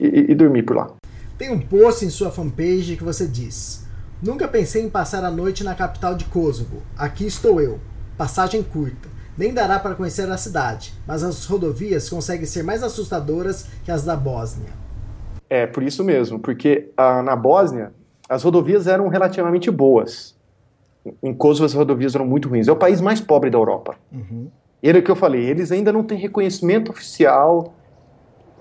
Speaker 4: e, e, e dormi por lá.
Speaker 2: Tem um post em sua fanpage que você diz: Nunca pensei em passar a noite na capital de Kosovo. Aqui estou eu. Passagem curta. Nem dará para conhecer a cidade, mas as rodovias conseguem ser mais assustadoras que as da Bósnia.
Speaker 4: É, por isso mesmo, porque ah, na Bósnia as rodovias eram relativamente boas. Em Kosovo as rodovias eram muito ruins. É o país mais pobre da Europa. Uhum. Era o que eu falei, eles ainda não têm reconhecimento oficial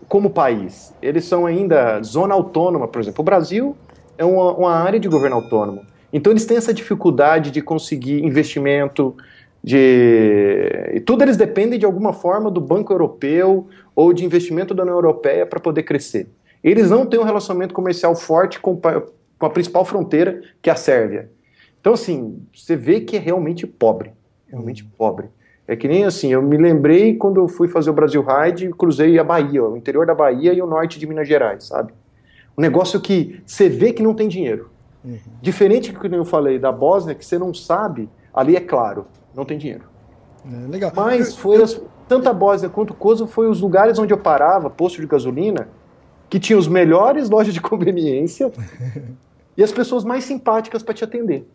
Speaker 4: como país. Eles são ainda zona autônoma, por exemplo. O Brasil é uma, uma área de governo autônomo. Então eles têm essa dificuldade de conseguir investimento, de e tudo eles dependem de alguma forma do Banco Europeu ou de investimento da União Europeia para poder crescer. Eles não têm um relacionamento comercial forte com, com a principal fronteira, que é a Sérvia. Então, assim, você vê que é realmente pobre. Realmente pobre. É que nem assim, eu me lembrei quando eu fui fazer o Brasil Ride, cruzei a Bahia, o interior da Bahia e o norte de Minas Gerais, sabe? Um negócio que você vê que não tem dinheiro. Uhum. Diferente do que eu falei da Bósnia, que você não sabe, ali é claro, não tem dinheiro. É, legal. Mas foi as, tanto a Bósnia quanto o Kosovo foi os lugares onde eu parava, posto de gasolina, que tinha os melhores lojas de conveniência e as pessoas mais simpáticas para te atender.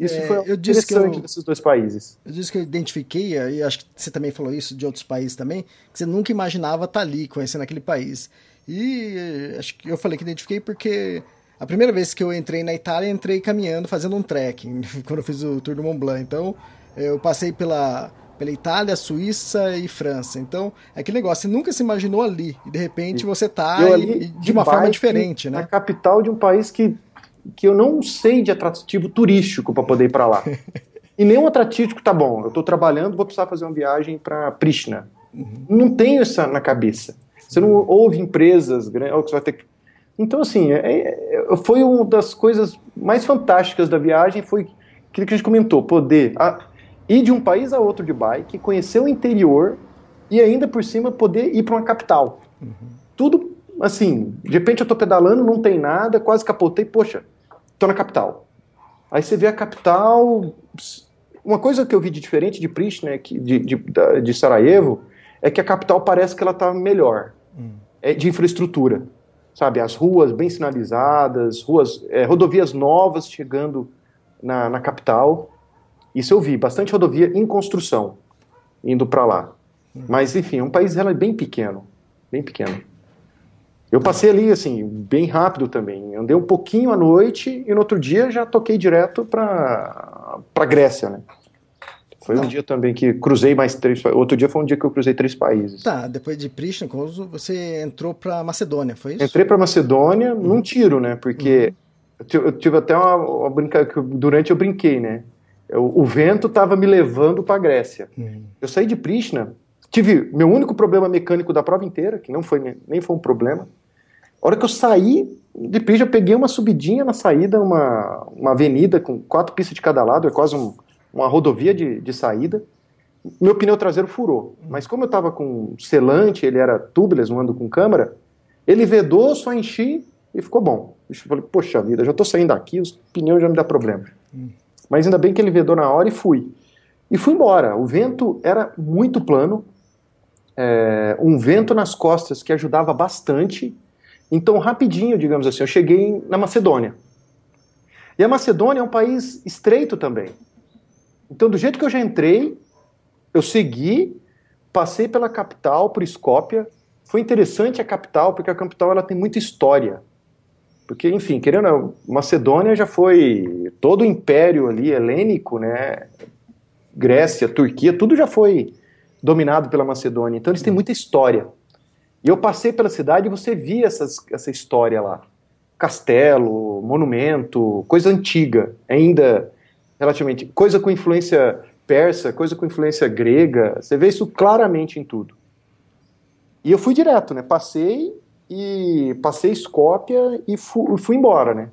Speaker 4: Isso é, foi eu interessante eu, desses dois países.
Speaker 2: Eu disse que eu identifiquei, e acho que você também falou isso de outros países também, que você nunca imaginava estar ali, conhecendo aquele país. E acho que eu falei que identifiquei porque A primeira vez que eu entrei na Itália, entrei caminhando, fazendo um trekking, quando eu fiz o Tour do Mont Blanc. Então, eu passei pela, pela Itália, Suíça e França. Então, é aquele negócio, você nunca se imaginou ali, e de repente você tá ali, de, de uma forma diferente, né?
Speaker 4: Na capital de um país que, que eu não sei de atrativo turístico para poder ir para lá. e nenhum atrativo tá bom, eu estou trabalhando, vou precisar fazer uma viagem para Pristina. Uhum. Não tenho isso na cabeça. Você não ouve empresas grandes, que você vai ter que então, assim, é, é, foi uma das coisas mais fantásticas da viagem, foi aquilo que a gente comentou, poder a, ir de um país a outro de bike, conhecer o interior e ainda por cima poder ir para uma capital. Uhum. Tudo, assim, de repente eu estou pedalando, não tem nada, quase capotei, poxa, estou na capital. Aí você vê a capital... Uma coisa que eu vi de diferente de Pristina, de, de, de Sarajevo, é que a capital parece que ela está melhor, uhum. é de infraestrutura sabe, as ruas bem sinalizadas, ruas, é, rodovias novas chegando na, na capital. Isso eu vi, bastante rodovia em construção indo para lá. Mas enfim, é um país ela é bem pequeno, bem pequeno. Eu passei ali assim bem rápido também. Andei um pouquinho à noite e no outro dia já toquei direto para para Grécia, né? Foi um dia também que cruzei mais três. Outro dia foi um dia que eu cruzei três países.
Speaker 2: Tá, depois de Pristina, você entrou para Macedônia, foi isso?
Speaker 4: Entrei para Macedônia uhum. num tiro, né? Porque uhum. eu tive até uma, uma brincadeira. Durante eu brinquei, né? Eu, o vento estava me levando para Grécia. Uhum. Eu saí de Pristina, tive meu único problema mecânico da prova inteira, que não foi nem foi um problema. A hora que eu saí de Pristina, eu peguei uma subidinha na saída, uma, uma avenida com quatro pistas de cada lado, é quase um uma rodovia de, de saída. Meu pneu traseiro furou. Mas como eu estava com selante, ele era tubeless, não ando com câmera, ele vedou, só enchi e ficou bom. Eu falei, poxa vida, já estou saindo daqui, os pneus já me dá problema. Hum. Mas ainda bem que ele vedou na hora e fui. E fui embora. O vento era muito plano, é, um vento nas costas que ajudava bastante. Então, rapidinho, digamos assim, eu cheguei na Macedônia. E a Macedônia é um país estreito também. Então, do jeito que eu já entrei, eu segui, passei pela capital, por Escópia. Foi interessante a capital, porque a capital ela tem muita história. Porque, enfim, querendo, Macedônia já foi todo o império ali helênico, né? Grécia, Turquia, tudo já foi dominado pela Macedônia. Então eles têm muita história. E eu passei pela cidade e você via essas, essa história lá. Castelo, monumento, coisa antiga, ainda relativamente. Coisa com influência persa, coisa com influência grega, você vê isso claramente em tudo. E eu fui direto, né? Passei e passei Escópia e fui, fui embora, né?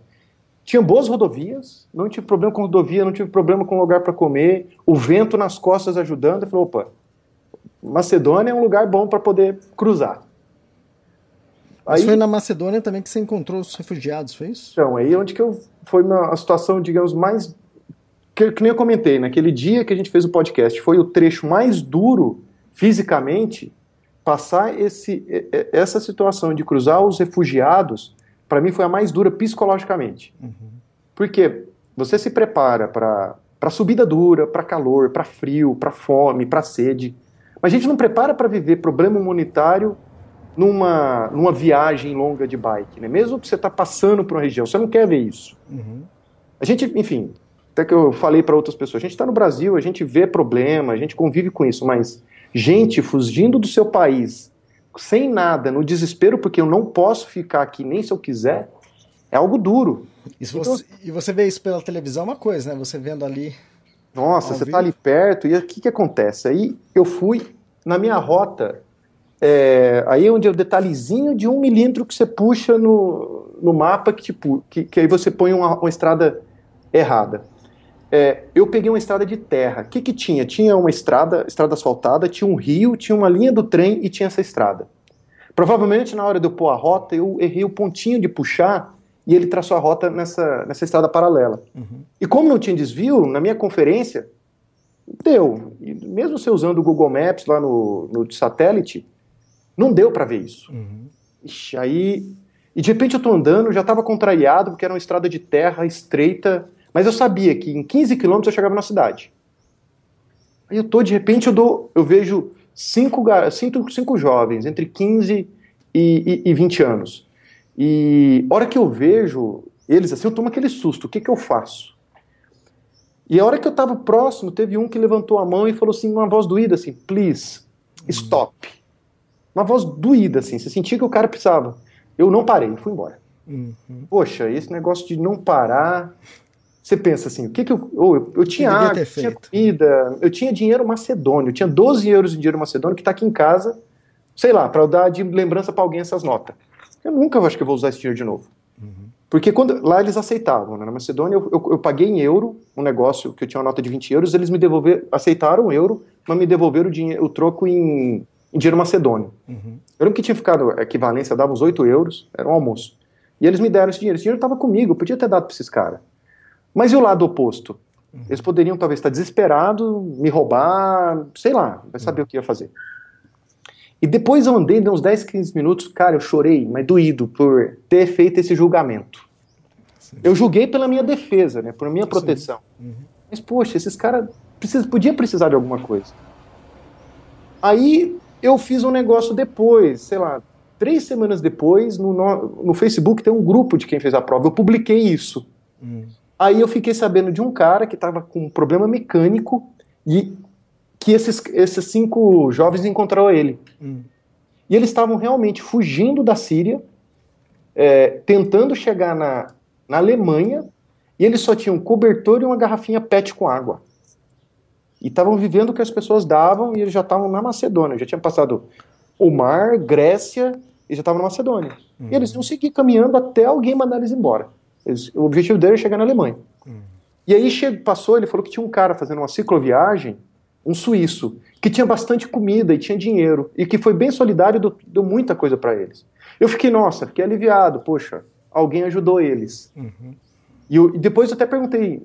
Speaker 4: Tinha boas rodovias, não tive problema com rodovia, não tive problema com lugar para comer, o vento nas costas ajudando. Eu falei, opa, Macedônia é um lugar bom para poder cruzar.
Speaker 2: Mas aí, foi na Macedônia também que você encontrou os refugiados, foi isso?
Speaker 4: Então, aí onde que eu foi uma, a situação, digamos, mais que, que nem eu comentei, naquele dia que a gente fez o podcast, foi o trecho mais duro fisicamente. Passar esse, essa situação de cruzar os refugiados, para mim foi a mais dura psicologicamente. Uhum. Porque você se prepara para subida dura, para calor, para frio, para fome, para sede. Mas a gente não prepara para viver problema humanitário numa, numa viagem longa de bike, né? Mesmo que você está passando por uma região, você não quer ver isso. Uhum. A gente, enfim, até que eu falei para outras pessoas, a gente está no Brasil, a gente vê problema, a gente convive com isso, mas gente fugindo do seu país, sem nada, no desespero, porque eu não posso ficar aqui nem se eu quiser, é algo duro.
Speaker 2: Então, você, e você vê isso pela televisão, é uma coisa, né? Você vendo ali.
Speaker 4: Nossa, você está ali perto, e o que, que acontece? Aí eu fui na minha rota, é, aí é onde é o detalhezinho de um milímetro que você puxa no, no mapa, que, tipo, que, que aí você põe uma, uma estrada errada é, eu peguei uma estrada de terra. O que, que tinha? Tinha uma estrada, estrada asfaltada, tinha um rio, tinha uma linha do trem e tinha essa estrada. Provavelmente na hora de eu pôr a rota, eu errei o pontinho de puxar e ele traçou a rota nessa, nessa estrada paralela. Uhum. E como não tinha desvio, na minha conferência, deu. E mesmo você usando o Google Maps lá no, no satélite, não deu para ver isso. Uhum. Ixi, aí. E de repente eu tô andando, já estava contrariado, porque era uma estrada de terra estreita mas eu sabia que em 15 quilômetros eu chegava na cidade. Aí eu tô, de repente, eu, dou, eu vejo cinco, cinco, cinco jovens, entre 15 e, e, e 20 anos. E hora que eu vejo, Eles assim, eu tomo aquele susto, o que, que eu faço? E a hora que eu tava próximo, teve um que levantou a mão e falou assim, uma voz doída assim, please, stop. Uma voz doída assim, você sentia que o cara precisava. Eu não parei, fui embora.
Speaker 2: Uhum.
Speaker 4: Poxa, esse negócio de não parar. Você pensa assim, o que que eu. eu, eu tinha água, eu tinha comida, eu tinha dinheiro macedônio, eu tinha 12 euros em dinheiro macedônio que tá aqui em casa, sei lá, para eu dar de lembrança para alguém essas notas. Eu nunca acho que eu vou usar esse dinheiro de novo. Porque quando, lá eles aceitavam, né? na Macedônia eu, eu, eu paguei em euro um negócio que eu tinha uma nota de 20 euros, eles me devolveram, aceitaram o euro, mas me devolveram o, dinheiro, o troco em, em dinheiro macedônio. Eu lembro que tinha ficado, a equivalência dava uns 8 euros, era um almoço. E eles me deram esse dinheiro, esse dinheiro estava comigo, eu podia ter dado para esses caras. Mas e o lado oposto? Eles poderiam talvez estar desesperados, me roubar, sei lá, vai saber o que ia fazer. E depois eu andei, deu uns 10, 15 minutos, cara, eu chorei, mas doído por ter feito esse julgamento. Eu julguei pela minha defesa, né, por minha proteção. Mas, poxa, esses caras precisa, podia precisar de alguma coisa. Aí eu fiz um negócio depois, sei lá, três semanas depois, no, no, Facebook tem um grupo de quem fez a prova. Eu publiquei isso. Aí eu fiquei sabendo de um cara que estava com um problema mecânico e que esses, esses cinco jovens encontraram ele. E eles estavam realmente fugindo da Síria, é, tentando chegar na, na Alemanha, e eles só tinham um cobertor e uma garrafinha PET com água. E estavam vivendo o que as pessoas davam e eles já estavam na Macedônia. Já tinham passado o mar, Grécia, e já estavam na Macedônia. E eles iam seguir caminhando até alguém mandar eles embora. Eles- o objetivo deles era chegar na Alemanha. E aí passou, ele falou que tinha um cara fazendo uma cicloviagem, um suíço, que tinha bastante comida e tinha dinheiro, e que foi bem solidário e deu, deu muita coisa para eles. Eu fiquei, nossa, fiquei aliviado, poxa, alguém ajudou eles. E, eu- e depois eu até perguntei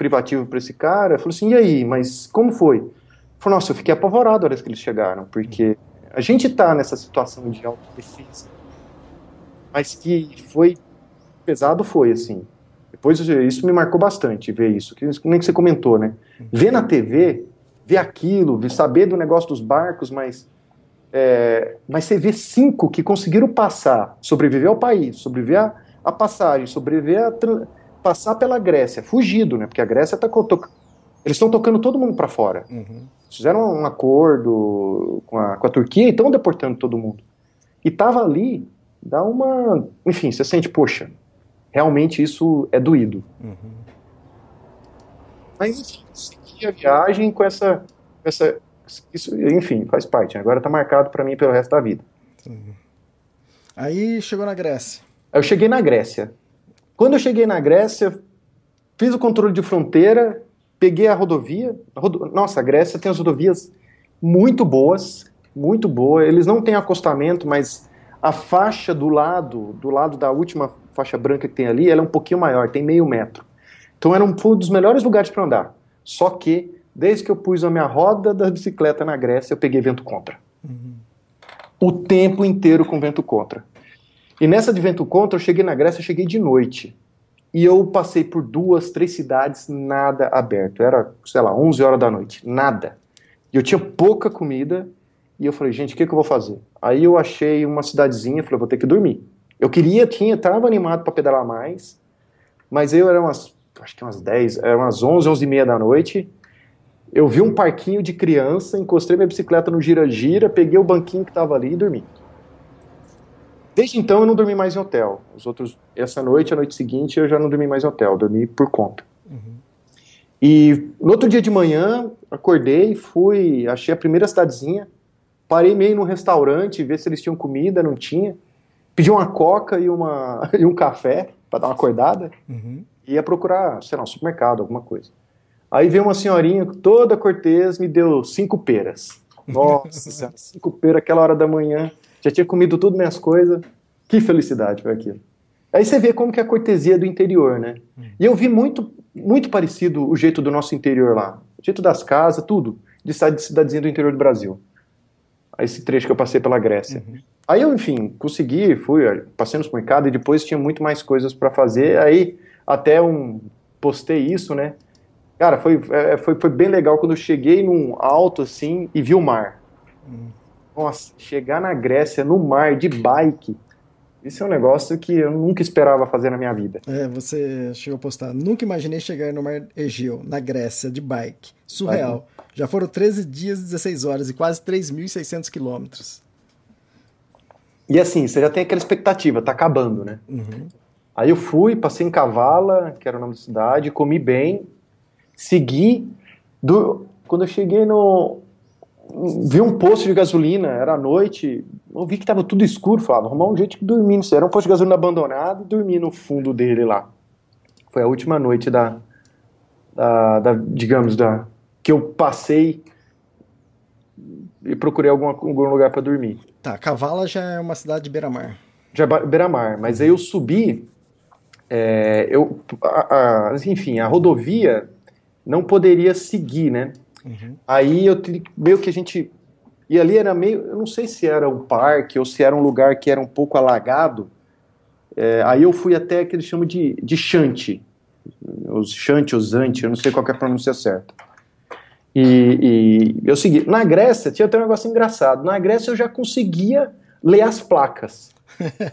Speaker 4: privativo para esse cara, falou assim, e aí, mas como foi? Falou, nossa, eu fiquei apavorado na hora que eles chegaram, porque a gente tá nessa situação de autodefesa, mas que foi pesado foi, assim. Depois isso me marcou bastante, ver isso, que nem que você comentou, né? Ver na TV, ver aquilo, ver, saber do negócio dos barcos, mas é, mas você vê cinco que conseguiram passar, sobreviver ao país, sobreviver à, passagem, sobreviver a passar pela Grécia, fugido, né? Porque a Grécia tá eles estão tocando todo mundo para fora. Fizeram um acordo com a, com a Turquia e estão deportando todo mundo. E tava ali, dá uma, enfim, você sente, poxa, realmente isso é doído. Mas enfim, segui a viagem com essa, com essa isso, enfim, faz parte. Agora tá marcado para mim pelo resto da vida.
Speaker 2: Aí chegou na Grécia.
Speaker 4: Eu cheguei na Grécia. Quando eu cheguei na Grécia, fiz o controle de fronteira, peguei a rodovia. a rodo- Nossa, a Grécia tem as rodovias muito boas, muito boas. Eles não têm acostamento, mas a faixa do lado, do lado da última faixa branca que tem ali, ela é um pouquinho maior, tem meio metro. Então era um, um dos melhores lugares para andar. Só que, desde que eu pus a minha roda da bicicleta na Grécia, eu peguei vento contra. O tempo inteiro com vento contra. E nessa de vento contra, eu cheguei na Grécia, eu cheguei de noite. E eu passei por duas, três cidades, nada aberto. Era, sei lá, 11 horas da noite, nada. E eu tinha pouca comida, e eu falei, gente, o que, que eu vou fazer? Aí eu achei uma cidadezinha, falei, vou ter que dormir. Eu queria, tinha, estava animado para pedalar mais, mas eu era umas, acho que umas 10, era umas 11, 11 e meia da noite. Eu vi um parquinho de criança, encostei minha bicicleta no gira-gira, peguei o banquinho que estava ali e dormi. Desde então eu não dormi mais em hotel. Os outros, essa noite, a noite seguinte, eu já não dormi mais em hotel, dormi por conta. E no outro dia de manhã, acordei, fui, achei a primeira cidadezinha, parei meio num restaurante, ver se eles tinham comida, não tinha. Pedi uma coca e, uma, e um café para dar uma acordada. E ia procurar, sei lá, um supermercado, alguma coisa. Aí veio uma senhorinha toda cortês, me deu cinco peras. Nossa cinco peras aquela hora da manhã. Já tinha comido tudo minhas coisas. Que felicidade foi aquilo. Aí você vê como que é a cortesia do interior, né? E eu vi muito, muito parecido o jeito do nosso interior lá. O jeito das casas, tudo. De cidade- de cidadezinha do interior do Brasil. Esse trecho que eu passei pela Grécia. Aí eu, enfim, consegui, fui, passei no supermercado e depois tinha muito mais coisas para fazer. Aí até um postei isso, né? Cara, foi, é, foi, foi bem legal quando eu cheguei num alto assim e vi o mar. Nossa, chegar na Grécia no mar de bike Isso é um negócio que eu nunca esperava fazer na minha vida.
Speaker 2: É, você chegou a postar. Nunca imaginei chegar no Mar Egeu, na Grécia, de bike. Surreal. Já foram 13 dias, 16 horas e quase 3.600 quilômetros.
Speaker 4: E assim, você já tem aquela expectativa, tá acabando, né?
Speaker 2: Uhum.
Speaker 4: Aí eu fui, passei em Cavala, que era o nome da cidade, comi bem, segui. Do... Quando eu cheguei no. Vi um posto de gasolina, era noite, eu vi que tava tudo escuro, falava, arrumar um jeito de dormir nisso. Era um posto de gasolina abandonado e dormi no fundo dele lá. Foi a última noite da, da, da digamos, da que eu passei e procurei algum, algum lugar para dormir.
Speaker 2: Tá, Cavala já é uma cidade de beira-mar.
Speaker 4: Já é beira-mar, mas aí eu subi, é, eu, a, a, enfim, a rodovia não poderia seguir, né? Uhum. Aí eu meio que a gente e ali era meio, eu não sei se era um parque ou se era um lugar que era um pouco alagado. É, aí eu fui até que eles chamam de, de chante, os chante, os ante, eu não sei qual é a pronúncia certa. E, e eu segui. Na Grécia tinha até um negócio engraçado. Na Grécia eu já conseguia ler as placas.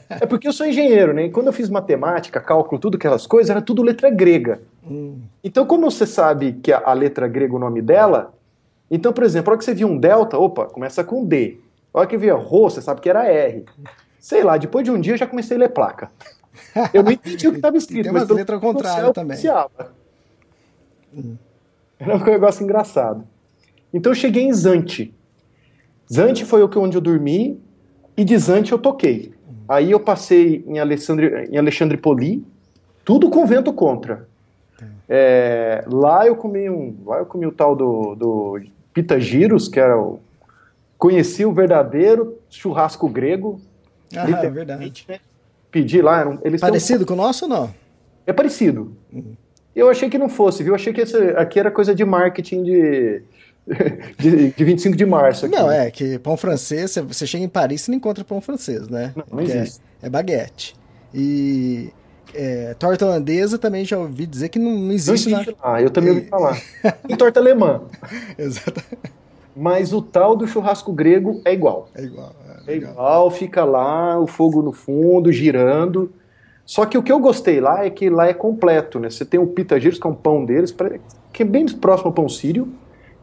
Speaker 4: É porque eu sou engenheiro, né? E quando eu fiz matemática, cálculo, tudo aquelas coisas, era tudo letra grega. Hum. Então, como você sabe que a, a, letra grega, o nome dela, então, por exemplo, a hora que você viu um delta, opa, começa com D. A hora que via Rho, você sabe que era R. Sei lá, depois de um dia eu já comecei a ler placa. Eu não entendi o que estava escrito.
Speaker 2: Tem umas letras contrárias também.
Speaker 4: Hum. Era um negócio engraçado. Então eu cheguei em Zante. Zante foi onde eu dormi e de Zante eu toquei. Aí eu passei em Alexandre, em Alexandre Poli, tudo com vento contra. É, lá eu comi um, lá eu comi o tal do, do pita giros, que era o conheci o verdadeiro churrasco grego.
Speaker 2: Ah, é verdade. Né?
Speaker 4: Pedi lá, eram, eles
Speaker 2: parecido com o nosso ou não?
Speaker 4: É parecido. Uhum. Eu achei que não fosse, viu? Eu achei que esse, aqui era coisa de marketing de, de, de 25 de março. Aqui.
Speaker 2: Não, é que pão francês, você chega em Paris e não encontra pão francês, né?
Speaker 4: Não, não existe.
Speaker 2: É, é, baguete. E é, torta holandesa também já ouvi dizer que não, não existe.
Speaker 4: Não existe lá. lá. eu também ouvi falar. e torta alemã.
Speaker 2: Exatamente.
Speaker 4: Mas o tal do churrasco grego é igual.
Speaker 2: É igual.
Speaker 4: É, é igual, fica lá, o fogo no fundo, girando. Só que o que eu gostei lá é que lá é completo, né? Você tem o pita giros, que é um pão deles, que é bem próximo ao pão sírio.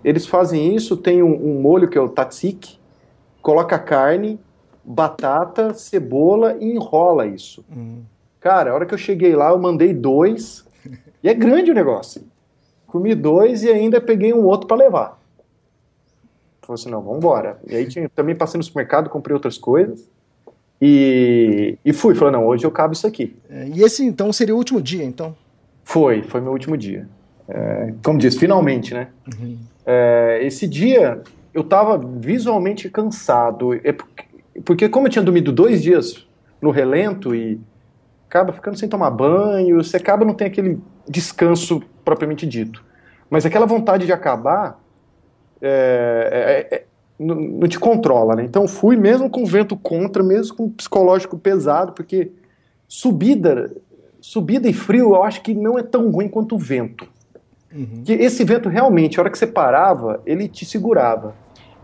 Speaker 4: Eles fazem isso, tem um, um molho que é o tatsik, coloca carne, batata, cebola e enrola isso. Hum. Cara, a hora que eu cheguei lá, eu mandei dois, e é grande o negócio. Comi dois e ainda peguei um outro para levar. Falei assim, não, vamos embora. E aí tinha, também passei no supermercado, comprei outras coisas. E, e fui, falei, não, hoje eu cabo isso aqui.
Speaker 2: É, e esse então seria o último dia, então?
Speaker 4: Foi, foi meu último dia. É, como diz, finalmente, né? Uhum. É, esse dia eu estava visualmente cansado, é porque, porque, como eu tinha dormido dois dias no relento e acaba ficando sem tomar banho, você acaba não tem aquele descanso propriamente dito. Mas aquela vontade de acabar é, é, é não, não te controla, né? Então fui mesmo com vento contra, mesmo com psicológico pesado, porque subida, subida e frio eu acho que não é tão ruim quanto o vento. Uhum. Que esse vento realmente, a hora que você parava, ele te segurava.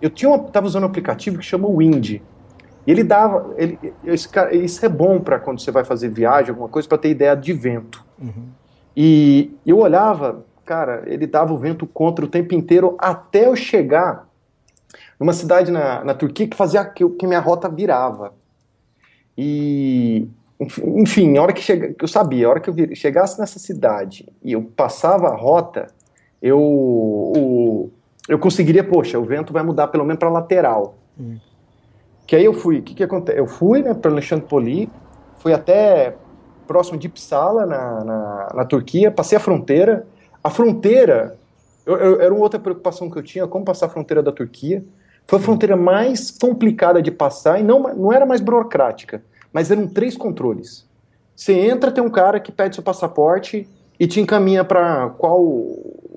Speaker 4: Eu tinha uma, tava usando um aplicativo que chama Wind. Ele dava, ele, esse, isso é bom para quando você vai fazer viagem, alguma coisa, para ter ideia de vento. Uhum. E eu olhava, cara, ele dava o vento contra o tempo inteiro até eu chegar numa cidade na, na Turquia que fazia que, que minha rota virava. E, enfim, a hora que chega, eu sabia, a hora que eu chegasse nessa cidade e eu passava a rota, eu, o, eu conseguiria, poxa, o vento vai mudar pelo menos para lateral. Hum. Que aí eu fui, o que, que acontece? Eu fui né, para Alexandre Poli, fui até próximo de Psala, na, na, na Turquia, passei a fronteira. A fronteira, eu, eu, era uma outra preocupação que eu tinha, como passar a fronteira da Turquia. Foi a fronteira mais complicada de passar e não, não era mais burocrática, mas eram três controles. Você entra, tem um cara que pede seu passaporte e te encaminha para qual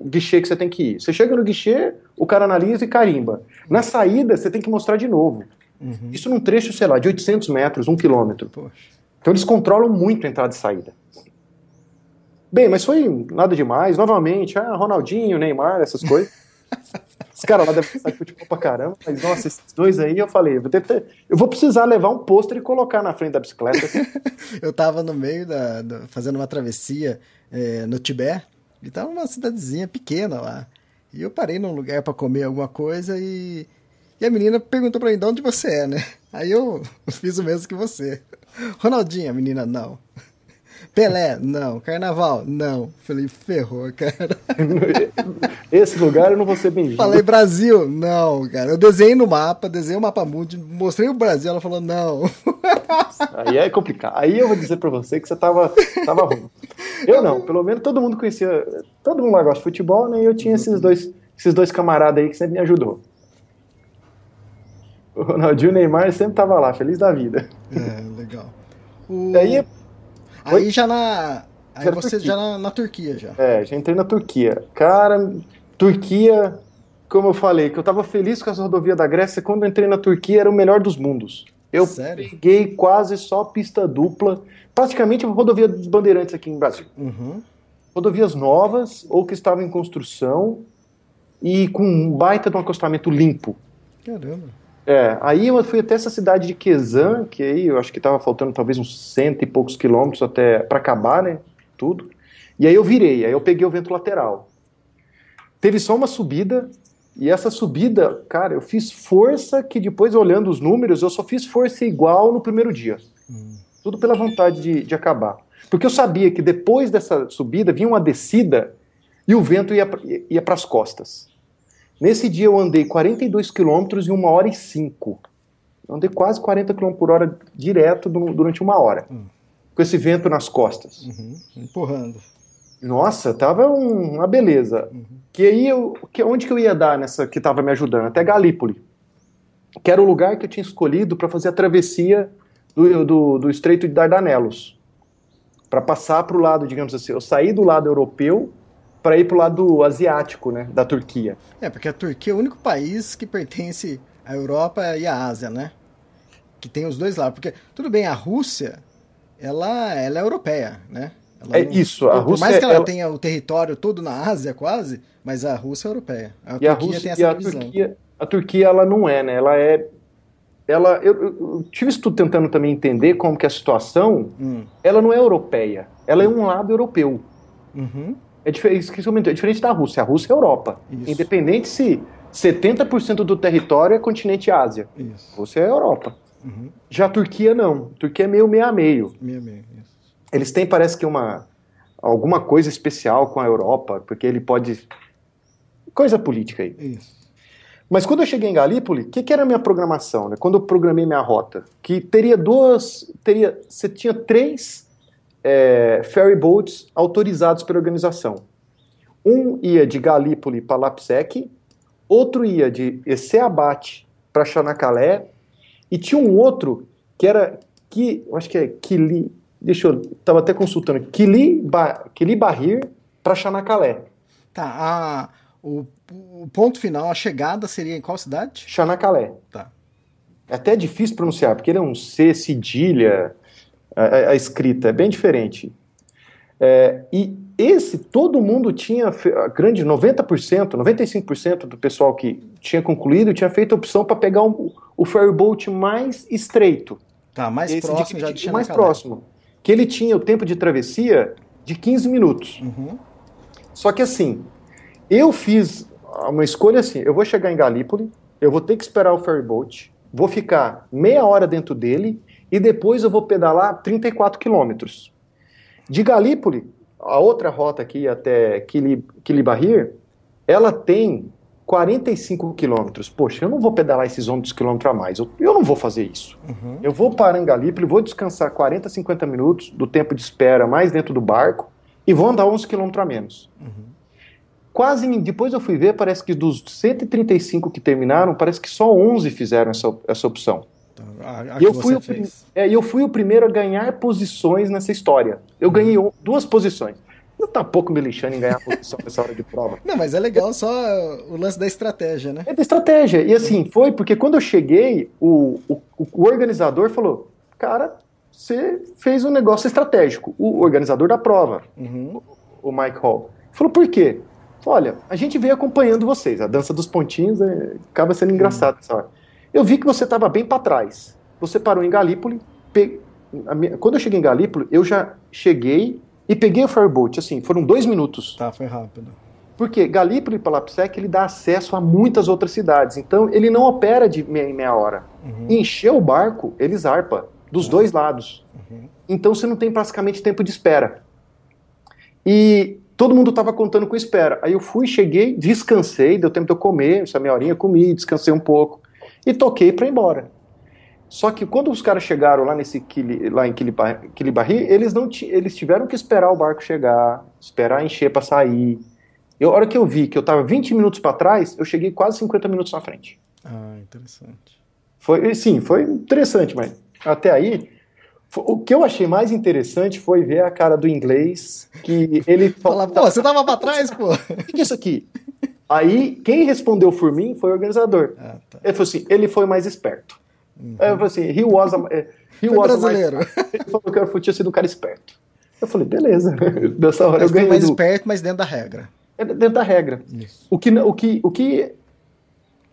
Speaker 4: guichê que você tem que ir. Você chega no guichê, o cara analisa e carimba. Na saída, você tem que mostrar de novo. Uhum. Isso num trecho, sei lá, de 800 metros, um quilômetro. Poxa. Então eles controlam muito a entrada e saída. Bem, mas foi nada demais. Novamente, ah, Ronaldinho, Neymar, essas coisas. Os caras lá devem que futebol pra caramba, mas nossa, esses dois aí eu falei, eu vou, ter, eu vou precisar levar um pôster e colocar na frente da bicicleta.
Speaker 2: eu tava no meio da, da fazendo uma travessia é, no Tibete, e tava uma cidadezinha pequena lá. E eu parei num lugar para comer alguma coisa e, e a menina perguntou pra mim de onde você é, né? Aí eu fiz o mesmo que você. Ronaldinho, a menina, não. Pelé, não. Carnaval, não. Falei, ferrou, cara.
Speaker 4: Esse lugar eu não vou ser bem-vindo.
Speaker 2: Falei, Brasil, não, cara. Eu desenhei no mapa, desenhei o mapa mundo, mostrei o Brasil, ela falou, não.
Speaker 4: Aí é complicado. Aí eu vou dizer pra você que você tava, tava ruim. Eu não, pelo menos todo mundo conhecia. Todo mundo lá gosta de futebol, né? E eu tinha esses dois, esses dois camaradas aí que sempre me ajudou. O Ronaldinho e o Neymar sempre tava lá, feliz da vida.
Speaker 2: É, legal. O...
Speaker 4: Aí
Speaker 2: Aí já na. Aí você Turquia. já na, na, Turquia já.
Speaker 4: É, já entrei na Turquia. Cara, Turquia, como eu falei, que eu tava feliz com essa rodovia da Grécia, quando eu entrei na Turquia era o melhor dos mundos. Eu
Speaker 2: Sério?
Speaker 4: peguei quase só pista dupla, praticamente a rodovia dos bandeirantes aqui no Brasil.
Speaker 2: Uhum.
Speaker 4: Rodovias novas ou que estavam em construção e com um baita de um acostamento limpo.
Speaker 2: Caramba.
Speaker 4: É, aí eu fui até essa cidade de Quezan, que aí eu acho que estava faltando talvez uns cento e poucos quilômetros até para acabar, né? Tudo. E aí eu virei, aí eu peguei o vento lateral. Teve só uma subida, e essa subida, cara, eu fiz força que depois, olhando os números, eu só fiz força igual no primeiro dia.
Speaker 2: Hum.
Speaker 4: Tudo pela vontade de, de acabar. Porque eu sabia que depois dessa subida vinha uma descida e o vento ia, ia para as costas. Nesse dia eu andei 42 quilômetros em uma hora e cinco. Eu andei quase 40 km por hora direto durante uma hora.
Speaker 2: Hum.
Speaker 4: Com esse vento nas costas.
Speaker 2: Uhum. Empurrando.
Speaker 4: Nossa, tava um, uma beleza.
Speaker 2: Uhum.
Speaker 4: Que aí eu. Que, onde que eu ia dar nessa que tava me ajudando? Até Galípoli. Que era o lugar que eu tinha escolhido para fazer a travessia do, do, do Estreito de Dardanelos. Para passar para o lado, digamos assim, eu saí do lado europeu para ir para o lado asiático, né, da Turquia.
Speaker 2: É, porque a Turquia é o único país que pertence à Europa e à Ásia, né? Que tem os dois lados. Porque, tudo bem, a Rússia, ela, ela é europeia, né? Ela
Speaker 4: é
Speaker 2: não,
Speaker 4: isso, a
Speaker 2: por,
Speaker 4: Rússia...
Speaker 2: Por mais que ela,
Speaker 4: ela,
Speaker 2: tenha o território todo na Ásia, quase, mas a Rússia é europeia. A
Speaker 4: e
Speaker 2: Turquia
Speaker 4: a Rússia,
Speaker 2: tem essa
Speaker 4: e a
Speaker 2: divisão.
Speaker 4: Turquia, a Turquia, ela não é, né? Ela é... Ela, eu, eu tive isso tudo tentando também entender como que a situação,
Speaker 2: hum.
Speaker 4: ela não é europeia, ela é um lado europeu.
Speaker 2: Uhum.
Speaker 4: É, diferente, é diferente da Rússia. A Rússia é Europa.
Speaker 2: Isso.
Speaker 4: Independente se 70% do território é continente Ásia.
Speaker 2: Isso.
Speaker 4: A Rússia é Europa.
Speaker 2: Uhum.
Speaker 4: Já a Turquia não. A Turquia é meio meio a meio.
Speaker 2: Meio, meio, isso.
Speaker 4: Eles têm, parece que, uma alguma coisa especial com a Europa, porque ele pode. Coisa política aí.
Speaker 2: Isso.
Speaker 4: Mas quando eu cheguei em Galípoli, o que, que, era a minha programação? Né? Quando eu programei minha rota? Que teria duas. Teria, você tinha três é, ferry boats autorizados pela organização. Um ia de Galípoli para Lapsec, outro ia de Eceabate para Chanacalé, e tinha um outro que era, que, eu acho que é Kili, deixa eu, estava até consultando, Kili, ba, Kili Bahir para Chanacalé.
Speaker 2: Tá, a, o, o, ponto final, a chegada seria em qual cidade?
Speaker 4: Chanacalé.
Speaker 2: Tá.
Speaker 4: É até difícil pronunciar, porque ele é um C cedilha, a, a escrita, é bem diferente. É, e esse, todo mundo tinha, grande 90%, 95% do pessoal que tinha concluído tinha feito a opção para pegar um, o ferryboat mais estreito.
Speaker 2: Tá, mais esse próximo de, já
Speaker 4: Mais próximo. Que ele tinha o tempo de travessia de 15 minutos.
Speaker 2: Uhum.
Speaker 4: Só que assim, eu fiz uma escolha assim, eu vou chegar em Galípoli, eu vou ter que esperar o ferryboat, vou ficar meia hora dentro dele e depois eu vou pedalar 34 quilômetros. De Galípoli, a outra rota aqui até Quilibahir, ela tem 45 quilômetros. Poxa, eu não vou pedalar esses 11 quilômetros a mais. Eu, eu não vou fazer isso.
Speaker 2: Uhum.
Speaker 4: Eu vou parar em Galípoli, vou descansar 40, 50 minutos do tempo de espera mais dentro do barco e vou andar 11 quilômetros a menos.
Speaker 2: Uhum.
Speaker 4: Quase, depois eu fui ver, parece que dos 135 que terminaram, parece que só 11 fizeram essa, essa opção.
Speaker 2: A, a
Speaker 4: eu fui, o, é, eu fui o primeiro a ganhar posições nessa história. Eu ganhei duas posições. Eu tá pouco me lixando em ganhar posição nessa hora de prova.
Speaker 2: Não, mas é legal só o lance da estratégia, né?
Speaker 4: É da estratégia. E assim, foi porque quando eu cheguei, o, o, o organizador falou: Cara, você fez um negócio estratégico. O organizador da prova,
Speaker 2: uhum.
Speaker 4: o, o Mike Hall. Falou: Por quê? Olha, a gente veio acompanhando vocês. A dança dos pontinhos é, acaba sendo engraçado essa hora. Eu vi que você estava bem para trás. Você parou em Galípoli. Pe... Minha... Quando eu cheguei em Galípoli, eu já cheguei e peguei o Fireboat. Assim, foram dois minutos.
Speaker 2: Tá, foi rápido.
Speaker 4: Porque Galípoli para Lapsec ele dá acesso a muitas outras cidades. Então ele não opera de meia em meia hora. Uhum. Encher o barco, ele zarpa dos uhum. dois lados. Uhum. Então você não tem praticamente tempo de espera. E todo mundo estava contando com espera. Aí eu fui, cheguei, descansei, deu tempo de eu comer, essa meia horinha comi, descansei um pouco e toquei para ir embora. Só que quando os caras chegaram lá nesse lá em Quilibarri, eles não eles tiveram que esperar o barco chegar, esperar encher para sair. E a hora que eu vi que eu estava 20 minutos para trás, eu cheguei quase 50 minutos na frente.
Speaker 2: Ah, interessante.
Speaker 4: Foi, sim, foi interessante, mas até aí o que eu achei mais interessante foi ver a cara do inglês que ele
Speaker 2: fala, pô, você tava para trás, pô.
Speaker 4: O que é isso aqui? Aí, quem respondeu por mim foi o organizador. Ah, tá. Ele falou assim, ele foi mais esperto. Uhum. Aí eu falei assim, he was a, eh, he
Speaker 2: was brasileiro.
Speaker 4: Mais, ele falou que eu tinha sido um cara esperto. Eu falei, beleza. Dessa hora
Speaker 2: mas
Speaker 4: eu ganhei.
Speaker 2: mais do... esperto, mas dentro da regra.
Speaker 4: É dentro da regra. O que, o, que, o que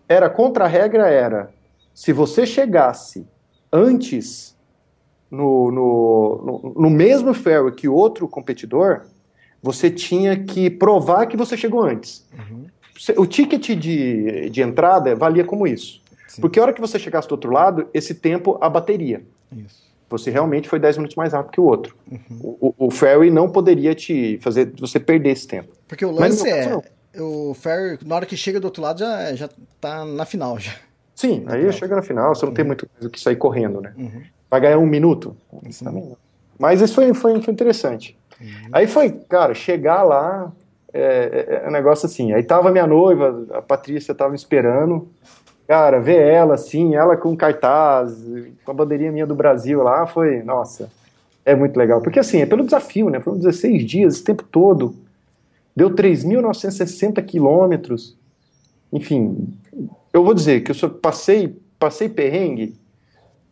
Speaker 4: era contra a regra era, se você chegasse antes no, no, no, no mesmo ferry que outro competidor, você tinha que provar que você chegou antes. Uhum. O ticket de, de entrada valia como isso. Sim. Porque a hora que você chegasse do outro lado, esse tempo abateria. Isso. Você realmente foi 10 minutos mais rápido que o outro. Uhum. O, o, ferry não poderia te fazer você perder esse tempo.
Speaker 2: Porque o lance é, o ferry, na hora que chega do outro lado, já, já tá na final. Já.
Speaker 4: Sim, aí prova. chega na final, você não uhum. tem muito o que sair correndo, né? Uhum. Vai ganhar um minuto? Também Mas isso foi, foi, foi interessante. Uhum. Aí foi, cara, chegar lá, é, é, é, um negócio assim. Aí tava minha noiva, a Patrícia tava esperando. Cara, ver ela assim, ela com cartaz, com a bandeirinha minha do Brasil lá, foi, nossa, é muito legal. Porque assim, é pelo desafio, né? Foram 16 dias, esse tempo todo. Deu 3.960 quilômetros. Enfim, eu vou dizer que eu passei, passei perrengue.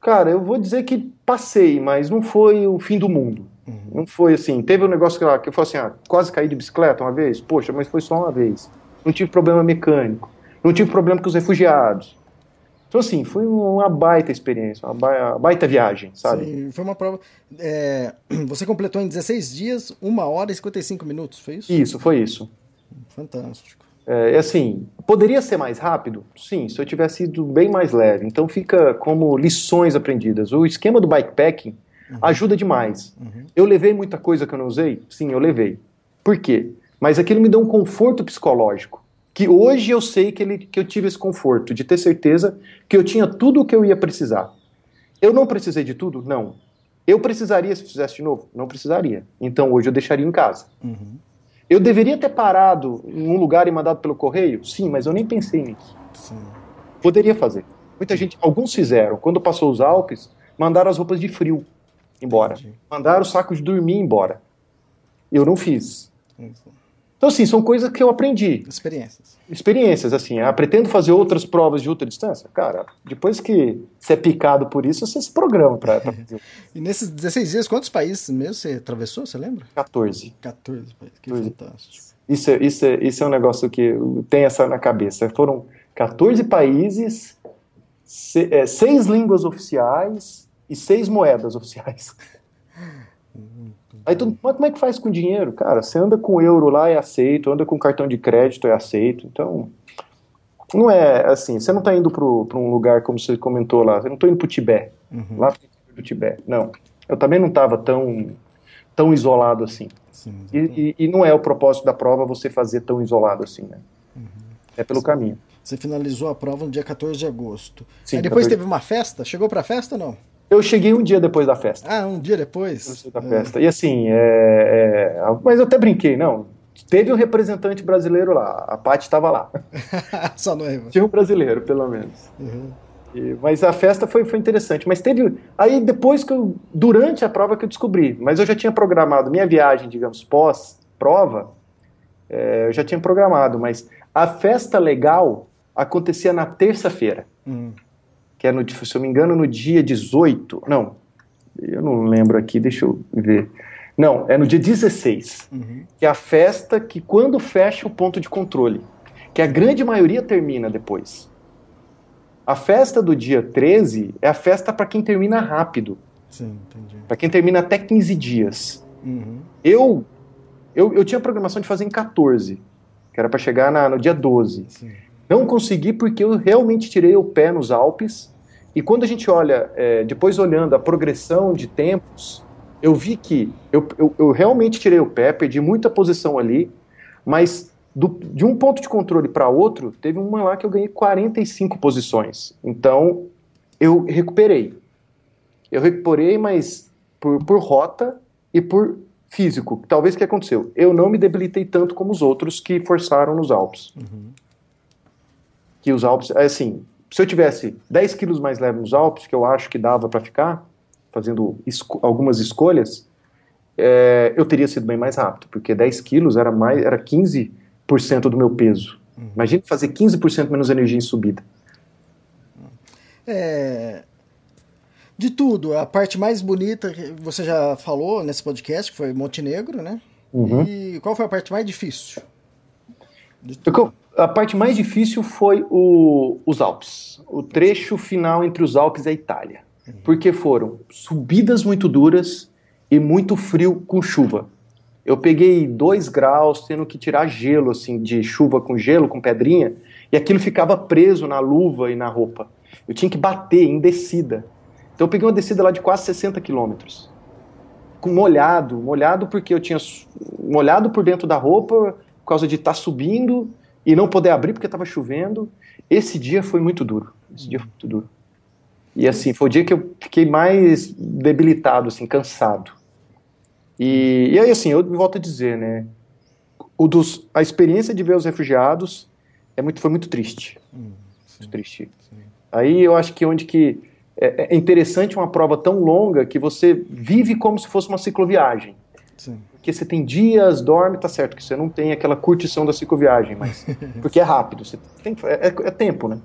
Speaker 4: Cara, eu vou dizer que passei, mas não foi o fim do mundo. Uhum. Não foi assim. Teve um negócio que, lá, que eu falei assim: ah, quase caí de bicicleta uma vez. Poxa, mas foi só uma vez. Não tive problema mecânico. Não tive problema com os refugiados. Então, assim, foi uma baita experiência, uma baita viagem, sabe?
Speaker 2: Sim, foi uma prova. É, você completou em 16 dias, 1 hora e 55 minutos, foi isso?
Speaker 4: Isso, foi isso.
Speaker 2: Fantástico.
Speaker 4: É, assim, poderia ser mais rápido? Sim, se eu tivesse ido bem mais leve. Então fica como lições aprendidas. O esquema do bikepacking uhum. ajuda demais. Uhum. Eu levei muita coisa que eu não usei? Sim, eu levei. Por quê? Mas aquilo me deu um conforto psicológico que hoje eu sei que, ele, que eu tive esse conforto de ter certeza que eu tinha tudo o que eu ia precisar. Eu não precisei de tudo? Não. Eu precisaria se fizesse de novo? Não precisaria. Então hoje eu deixaria em casa. Uhum. Eu deveria ter parado em um lugar e mandado pelo correio? Sim, mas eu nem pensei nisso. Sim. Poderia fazer. Muita gente, alguns fizeram. Quando passou os Alpes, mandaram as roupas de frio embora. Entendi. Mandaram o saco de dormir embora. Eu não fiz. Então, assim, são coisas que eu aprendi.
Speaker 2: Experiências.
Speaker 4: Experiências, assim. Ah, pretendo fazer outras provas de ultra distância? Cara, depois que você é picado por isso, você se programa para fazer.
Speaker 2: e nesses 16 dias, quantos países mesmo você atravessou, você lembra?
Speaker 4: 14.
Speaker 2: 14 países, que 14. fantástico.
Speaker 4: Isso, é, isso, isso é um negócio que tem essa na cabeça. Foram 14 países, é, seis línguas oficiais e seis moedas oficiais. Aí tu, como é que faz com dinheiro? Cara, você anda com euro lá é aceito, anda com cartão de crédito é aceito. Então, não é assim, você não está indo para um lugar como você comentou lá, eu não estou indo para o Tibete, uhum. lá para o Tibete. Não, eu também não estava tão, tão isolado assim. Sim, e, e, e, não é o propósito da prova você fazer tão isolado assim, né? Uhum. É pelo Sim. caminho.
Speaker 2: Você finalizou a prova no dia 14 de agosto. Sim, Aí depois 14... teve uma festa? Chegou para a festa ou não?
Speaker 4: Eu cheguei um dia depois da festa.
Speaker 2: Ah, um dia depois?
Speaker 4: Da é. festa. E assim, é, é, mas eu até brinquei, não. Teve um representante brasileiro lá, a Paty estava lá.
Speaker 2: Só noiva.
Speaker 4: Tinha um brasileiro, pelo menos. Uhum. E, mas a festa foi, foi interessante. Mas teve. Aí depois que eu. Durante a prova que eu descobri. Mas eu já tinha programado minha viagem, digamos, pós-prova. É, eu já tinha programado. Mas a festa legal acontecia na terça-feira. Uhum que é, no, se eu me engano, no dia 18. Não, eu não lembro aqui, deixa eu ver. Não, é no dia 16, que é a festa que quando fecha o ponto de controle, que a grande maioria termina depois. A festa do dia 13 é a festa para quem termina rápido,
Speaker 2: Sim, entendi.
Speaker 4: para quem termina até 15 dias.
Speaker 2: Uhum.
Speaker 4: Eu, eu, eu tinha a programação de fazer em 14, que era para chegar na- no dia 12.
Speaker 2: Sim.
Speaker 4: Não consegui porque eu realmente tirei o pé nos Alpes. E quando a gente olha, é, depois olhando a progressão de tempos, eu vi que eu, eu, eu realmente tirei o pé, perdi muita posição ali, mas do- de um ponto de controle para outro, teve uma lá que eu ganhei 45 posições. Então, eu recuperei. Eu recuperei, mas por, por rota e por físico. Talvez o que aconteceu? Eu não me debilitei tanto como os outros que forçaram nos Alpes que os Alpes, é assim, se eu tivesse 10 quilos mais leve nos Alpes, que eu acho que dava para ficar, fazendo esco- algumas escolhas, é, eu teria sido bem mais rápido, porque 10 quilos era, mais, era 15% do meu peso. Imagina fazer 15% menos energia em subida.
Speaker 2: É, De tudo, a parte mais bonita que você já falou nesse podcast, que foi Montenegro, né?
Speaker 4: Uhum.
Speaker 2: E qual foi a parte mais difícil?
Speaker 4: O que eu- A parte mais difícil foi o- os Alpes, o trecho final entre os Alpes e a Itália, porque foram subidas muito duras e muito frio com chuva. Eu peguei dois graus, tendo que tirar gelo, assim, de chuva com gelo, com pedrinha, e aquilo ficava preso na luva e na roupa. Eu tinha que bater em descida. Então eu peguei uma descida lá de quase 60 quilômetros. Com molhado, molhado porque eu tinha molhado por dentro da roupa, por causa de estar subindo e não poder abrir porque estava chovendo. Esse dia foi muito duro. Esse dia foi muito duro. E assim, foi o dia que eu fiquei mais debilitado, assim, cansado. E, e aí, assim, eu volto a dizer, né? O dos, a experiência de ver os refugiados é muito, foi muito triste. muito triste. Aí eu acho que onde que é, é interessante uma prova tão longa que você vive como se fosse uma cicloviagem.
Speaker 2: Sim.
Speaker 4: Porque você tem dias, dorme, tá certo, que você não tem aquela curtição da cicloviagem, mas porque é rápido, você tem, é, é- tempo, né?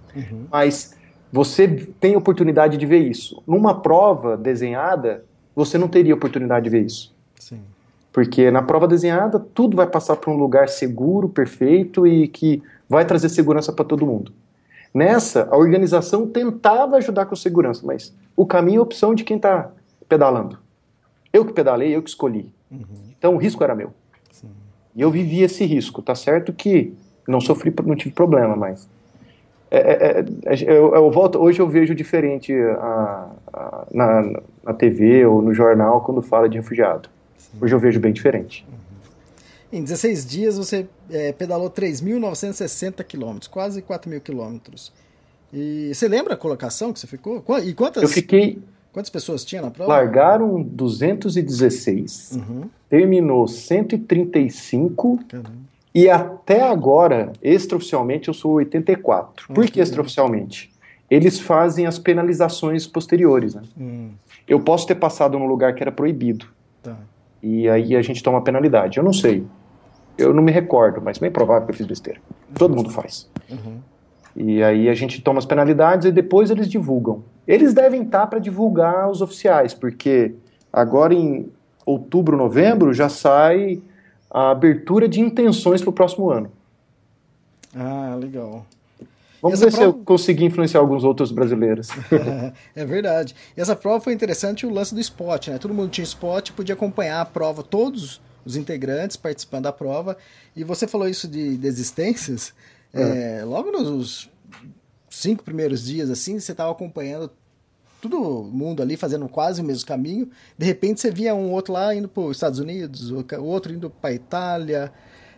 Speaker 4: Mas você tem oportunidade de ver isso. Numa prova desenhada, você não teria oportunidade de ver isso.
Speaker 2: Sim.
Speaker 4: Porque na prova desenhada, tudo vai passar por um lugar seguro, perfeito e que vai trazer segurança para todo mundo. Nessa, a organização tentava ajudar com segurança, mas o caminho é a opção de quem está pedalando. Eu que pedalei, eu que escolhi. Então o risco era meu. E eu vivi esse risco. Tá certo que não sofri, não tive problema, mas é, é, é, eu, eu volto, hoje eu vejo diferente a- a- na, na TV ou no jornal quando fala de refugiado. Hoje eu vejo bem diferente.
Speaker 2: Em 16 dias você é, pedalou 3.960 quilômetros, quase 4 mil quilômetros. E você lembra a colocação que você ficou? E quantas,
Speaker 4: Eu fiquei.
Speaker 2: Quantas pessoas tinha na prova?
Speaker 4: Largaram 216,
Speaker 2: Uhum.
Speaker 4: terminou 135
Speaker 2: Caramba.
Speaker 4: e até agora, extraoficialmente, eu sou 84. Por
Speaker 2: Ah,
Speaker 4: que extraoficialmente? Eles fazem as penalizações posteriores. Né?
Speaker 2: Hum,
Speaker 4: Eu posso ter passado num lugar que era proibido.
Speaker 2: tá.
Speaker 4: E aí a gente toma penalidade. Eu não sei. Eu não me recordo, mas bem provável que eu fiz besteira. Todo mundo faz.
Speaker 2: Uhum.
Speaker 4: E aí a gente toma as penalidades e depois eles divulgam. Eles devem estar para divulgar os oficiais, porque agora em outubro, novembro já sai a abertura de intenções para o próximo ano.
Speaker 2: Ah, legal.
Speaker 4: Vamos
Speaker 2: Essa
Speaker 4: ver se eu
Speaker 2: prova-
Speaker 4: conseguir influenciar alguns outros brasileiros.
Speaker 2: é verdade. E essa prova foi interessante o lance do spot, né? Todo mundo tinha spot, podia acompanhar a prova, todos os integrantes participando da prova. E você falou isso de desistências. é, logo nos cinco primeiros dias, assim, você estava acompanhando todo mundo ali fazendo quase o mesmo caminho. De repente você via um outro lá indo para os Estados Unidos, o outro indo para Itália.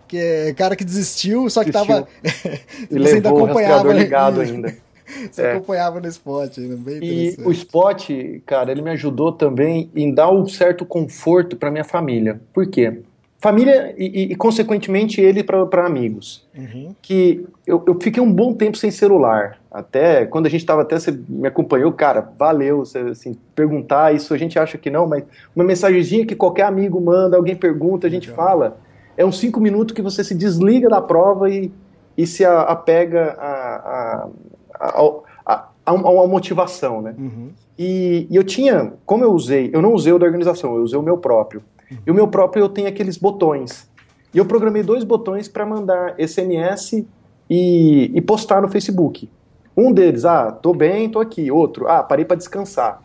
Speaker 2: Que é cara que desistiu, só que tava.
Speaker 4: E
Speaker 2: você ainda acompanhava,
Speaker 4: ligado ainda.
Speaker 2: Você
Speaker 4: É.
Speaker 2: acompanhava no spot, ainda bem
Speaker 4: E o Spot, cara, ele me ajudou também em dar um certo conforto para minha família. Por quê? Família e, e, e, consequentemente, ele para amigos.
Speaker 2: Uhum.
Speaker 4: Que eu, eu fiquei um bom tempo sem celular. Até quando a gente estava, até você me acompanhou, cara, valeu. Você, assim, perguntar, isso a gente acha que não, mas uma mensagenzinha que qualquer amigo manda, alguém pergunta, a gente
Speaker 2: Legal.
Speaker 4: fala. É uns cinco minutos que você se desliga da prova e, e se a- apega a, a, a, a, uma motivação, né?
Speaker 2: Uhum.
Speaker 4: E, e eu tinha, como eu usei, eu não usei o da organização, eu usei o meu próprio. E o meu próprio eu tenho aqueles botões. E eu programei dois botões para mandar SMS e, e, postar no Facebook. Um deles, ah, tô bem, tô aqui. Outro, ah, parei para descansar.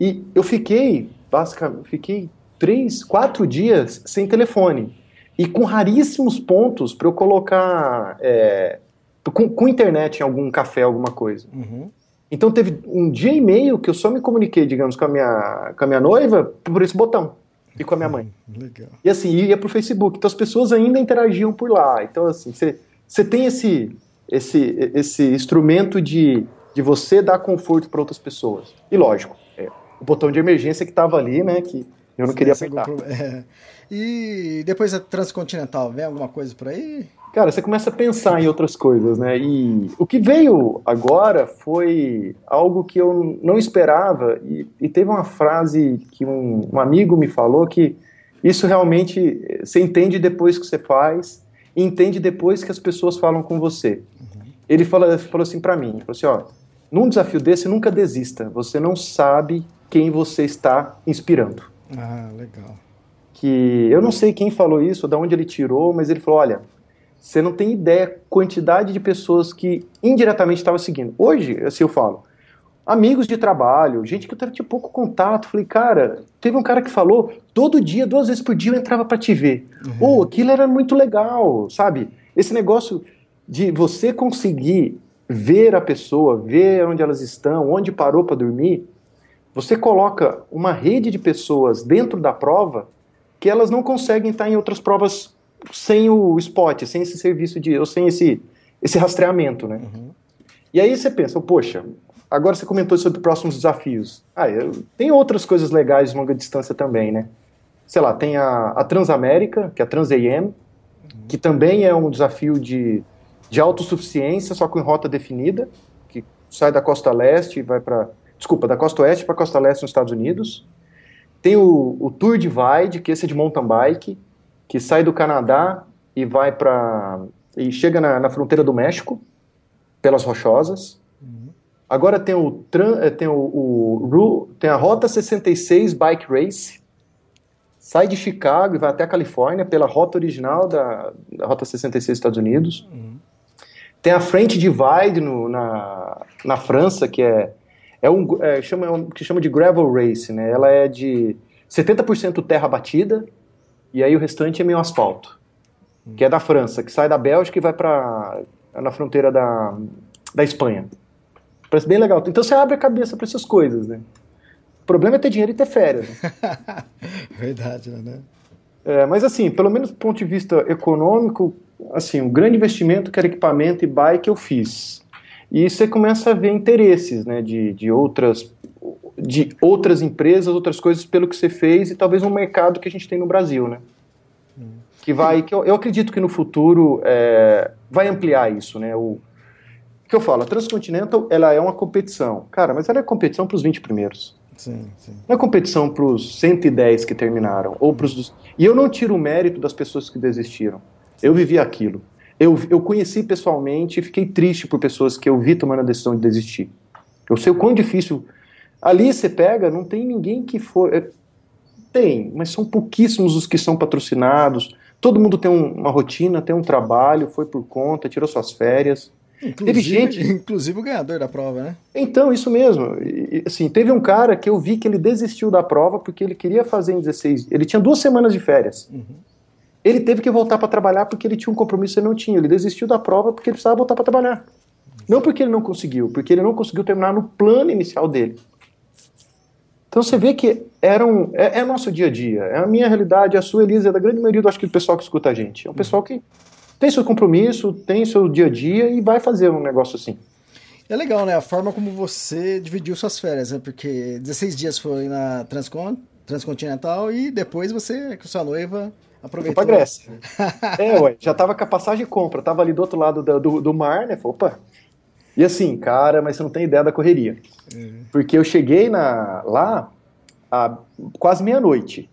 Speaker 4: E eu fiquei, basicamente, fiquei três, quatro dias sem telefone. E com raríssimos pontos para eu colocar é, com, com, internet em algum café, alguma coisa. Uhum. Então teve um dia e meio que eu só me comuniquei, digamos, com a minha, com a minha noiva por esse botão. E com a minha mãe. Legal. E assim, ia pro Facebook. Então as pessoas ainda interagiam por lá. Então, assim, você tem esse, esse, esse instrumento de, de você dar conforto para outras pessoas. E lógico, é, o botão de emergência que estava ali, né? Que eu não queria apertar. É.
Speaker 2: E depois a Transcontinental, vem alguma coisa por aí?
Speaker 4: Cara, você começa a pensar em outras coisas, né? E o que veio agora foi algo que eu não esperava. E, e teve uma frase que um, um, amigo me falou que isso realmente você entende depois que você faz, e entende depois que as pessoas falam com você. Uhum. Ele falou, falou assim para mim, falou assim, ó, num desafio desse nunca desista. Você não sabe quem você está inspirando.
Speaker 2: Ah, legal
Speaker 4: que eu não sei quem falou isso, de onde ele tirou, mas ele falou: olha, você não tem ideia a quantidade de pessoas que indiretamente estavam seguindo. Hoje, assim eu falo, amigos de trabalho, gente que eu tinha pouco contato. Falei, cara, teve um cara que falou, todo dia, duas vezes por dia eu entrava para te ver. Uhum. Oh, aquilo era muito legal, sabe? Esse negócio de você conseguir ver a pessoa, ver onde elas estão, onde parou para dormir, você coloca uma rede de pessoas dentro da prova que elas não conseguem estar em outras provas sem o spot, sem esse serviço de, ou sem esse, esse rastreamento, né? Uhum. E aí você pensa, poxa, agora você comentou sobre próximos desafios. Ah, eu, tem outras coisas legais de longa distância também, né? Sei lá, tem a, a Transamérica, que é a TransAM, uhum. que também é um desafio de, de autossuficiência, só com rota definida, que sai da costa leste e vai para, desculpa, da costa oeste para a costa leste nos Estados Unidos. Tem o, o Tour Divide, que esse é de mountain bike, que sai do Canadá e vai para e chega na, na, fronteira do México pelas rochosas. Uhum. Agora tem o eh, tem o, o, tem a Rota 66 Bike Race. Sai de Chicago e vai até a Califórnia pela rota original da, da Rota 66 Estados Unidos. Uhum. Tem a French Divide no, na, na França, que é é um, é, chama, é um, que chama de gravel race, né? Ela é de 70% terra batida e aí o restante é meio asfalto, que é da França, que sai da Bélgica e vai para na fronteira da, da Espanha. Parece bem legal. Então você abre a cabeça para essas coisas, né? O problema é ter dinheiro e ter férias.
Speaker 2: Né? Verdade, né?
Speaker 4: É, mas assim, pelo menos do ponto de vista econômico, assim, um grande investimento que era equipamento e bike eu fiz. E você começa a ver interesses né, de, de, outras, de outras empresas, outras coisas pelo que você fez e talvez um mercado que a gente tem no Brasil, né? Que vai, que eu, eu acredito que no futuro é, vai ampliar isso, né? O que eu falo, a Transcontinental ela é uma competição, cara, mas ela é competição para os 20 primeiros. Sim, sim. Não é competição para os 110 que terminaram ou para os e eu não tiro o mérito das pessoas que desistiram. Eu vivi aquilo. Eu, eu conheci pessoalmente e fiquei triste por pessoas que eu vi tomando a decisão de desistir. Eu sei o quão difícil. Ali você pega, não tem ninguém que for. É, tem, mas são pouquíssimos os que são patrocinados. Todo mundo tem um, uma rotina, tem um trabalho, foi por conta, tirou suas férias.
Speaker 2: Inclusive, teve gente, inclusive o ganhador da prova, né?
Speaker 4: Então, isso mesmo. E, assim, teve um cara que eu vi que ele desistiu da prova porque ele queria fazer em 16. Ele tinha duas semanas de férias. Uhum. Ele teve que voltar para trabalhar porque ele tinha um compromisso e não tinha. Ele desistiu da prova porque ele precisava voltar para trabalhar. Não porque ele não conseguiu, porque ele não conseguiu terminar no plano inicial dele. Então você vê que era um, é, é nosso dia a dia, é a minha realidade, é a sua, Elisa, é da grande maioria do acho que do pessoal que escuta a gente. É um pessoal que tem seu compromisso, tem seu dia a dia e vai fazer um negócio assim.
Speaker 2: É legal, né? A forma como você dividiu suas férias, né? Porque 16 dias foi na Transcon, Transcontinental e depois você, com sua noiva, Aproveitou.
Speaker 4: Fui pra Grécia. é, ué, já tava com a passagem de compra, tava ali do outro lado do, do, do mar, né? Falei, opa. E assim, cara, mas você não tem ideia da correria. Uhum. Porque eu cheguei na, lá a quase meia-noite.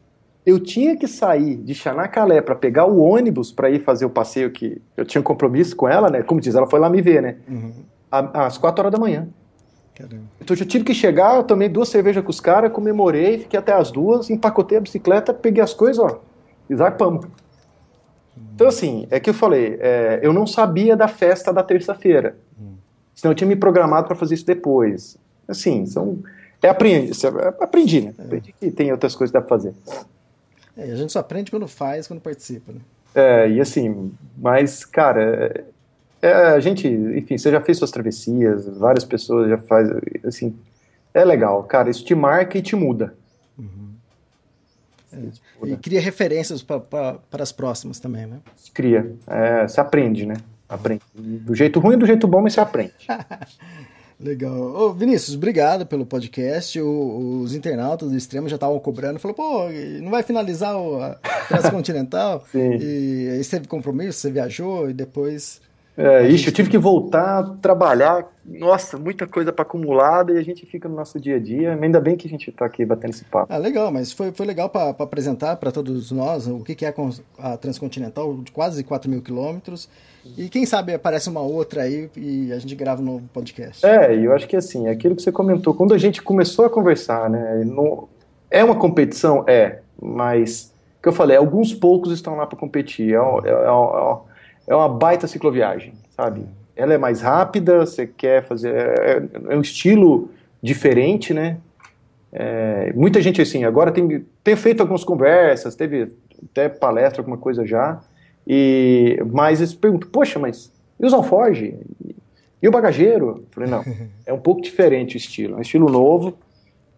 Speaker 4: Eu tinha que sair de Chanacalé para pegar o ônibus para ir fazer o passeio que eu tinha compromisso com ela, né? Como diz, ela foi lá me ver, né? Uhum. Às quatro horas da manhã. Caramba. Então eu tive que chegar, eu tomei duas cervejas com os caras, comemorei, fiquei até as duas, empacotei a bicicleta, peguei as coisas, ó, e zarpamos. Então, assim, é que eu falei, é, eu não sabia da festa da terça-feira. Hum. Senão eu tinha me programado para fazer isso depois. Assim, são. É aprendi, é, aprendi né? É. Aprendi que tem outras coisas que dá pra fazer.
Speaker 2: É, a gente só aprende quando faz, quando participa, né?
Speaker 4: É, e assim, mas, cara, é, é, a gente, enfim, você já fez suas travessias, várias pessoas já faz, assim, é legal, cara, isso te marca e te muda. Uhum.
Speaker 2: É. E cria referências para as próximas também, né?
Speaker 4: Cria, é, você aprende, né? Aprende. Do jeito ruim e do jeito bom, mas você aprende.
Speaker 2: Legal. Ô, Vinícius, obrigado pelo podcast. O, os internautas do Extremo já estavam cobrando. Falou, pô, não vai finalizar o Transcontinental?
Speaker 4: Sim.
Speaker 2: E aí você teve compromisso, você viajou e depois
Speaker 4: é, ixi, eu tive que voltar a trabalhar. Nossa, muita coisa para acumulada e a gente fica no nosso dia a dia. Ainda bem que a gente está aqui batendo esse papo.
Speaker 2: Ah, legal, mas foi, foi legal para apresentar para todos nós o que, que é a Transcontinental, de quase 4 mil quilômetros. E quem sabe aparece uma outra aí e a gente grava um novo podcast.
Speaker 4: É, eu acho que assim, é aquilo que você comentou, quando a gente começou a conversar, né? É uma competição? É, mas, que eu falei, alguns poucos estão lá para competir. É, é, é, é é uma baita cicloviagem, sabe? Ela é mais rápida, você quer fazer. É, é um estilo diferente, né? É, muita gente, assim, agora tem, tem feito algumas conversas, teve até palestra, alguma coisa já, e, mas eles perguntam, poxa, mas e os alforge? E o bagageiro? Eu falei, não, é um pouco diferente o estilo, é um estilo novo,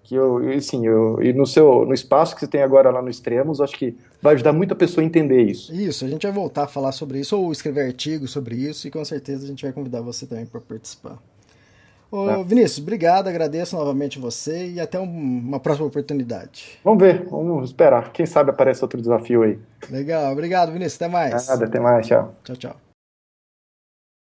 Speaker 4: que eu, assim, eu, e no seu no espaço que você tem agora lá no Extremos, acho que vai ajudar muita pessoa a entender isso.
Speaker 2: Isso, a gente vai voltar a falar sobre isso ou escrever artigos sobre isso e com certeza a gente vai convidar você também para participar. Ô, é. Vinícius, obrigado, agradeço novamente você e até um, uma próxima oportunidade.
Speaker 4: Vamos ver, vamos esperar. Quem sabe aparece outro desafio aí.
Speaker 2: Legal, obrigado, Vinícius, até mais.
Speaker 4: Nada, até mais, tchau.
Speaker 2: Tchau, tchau.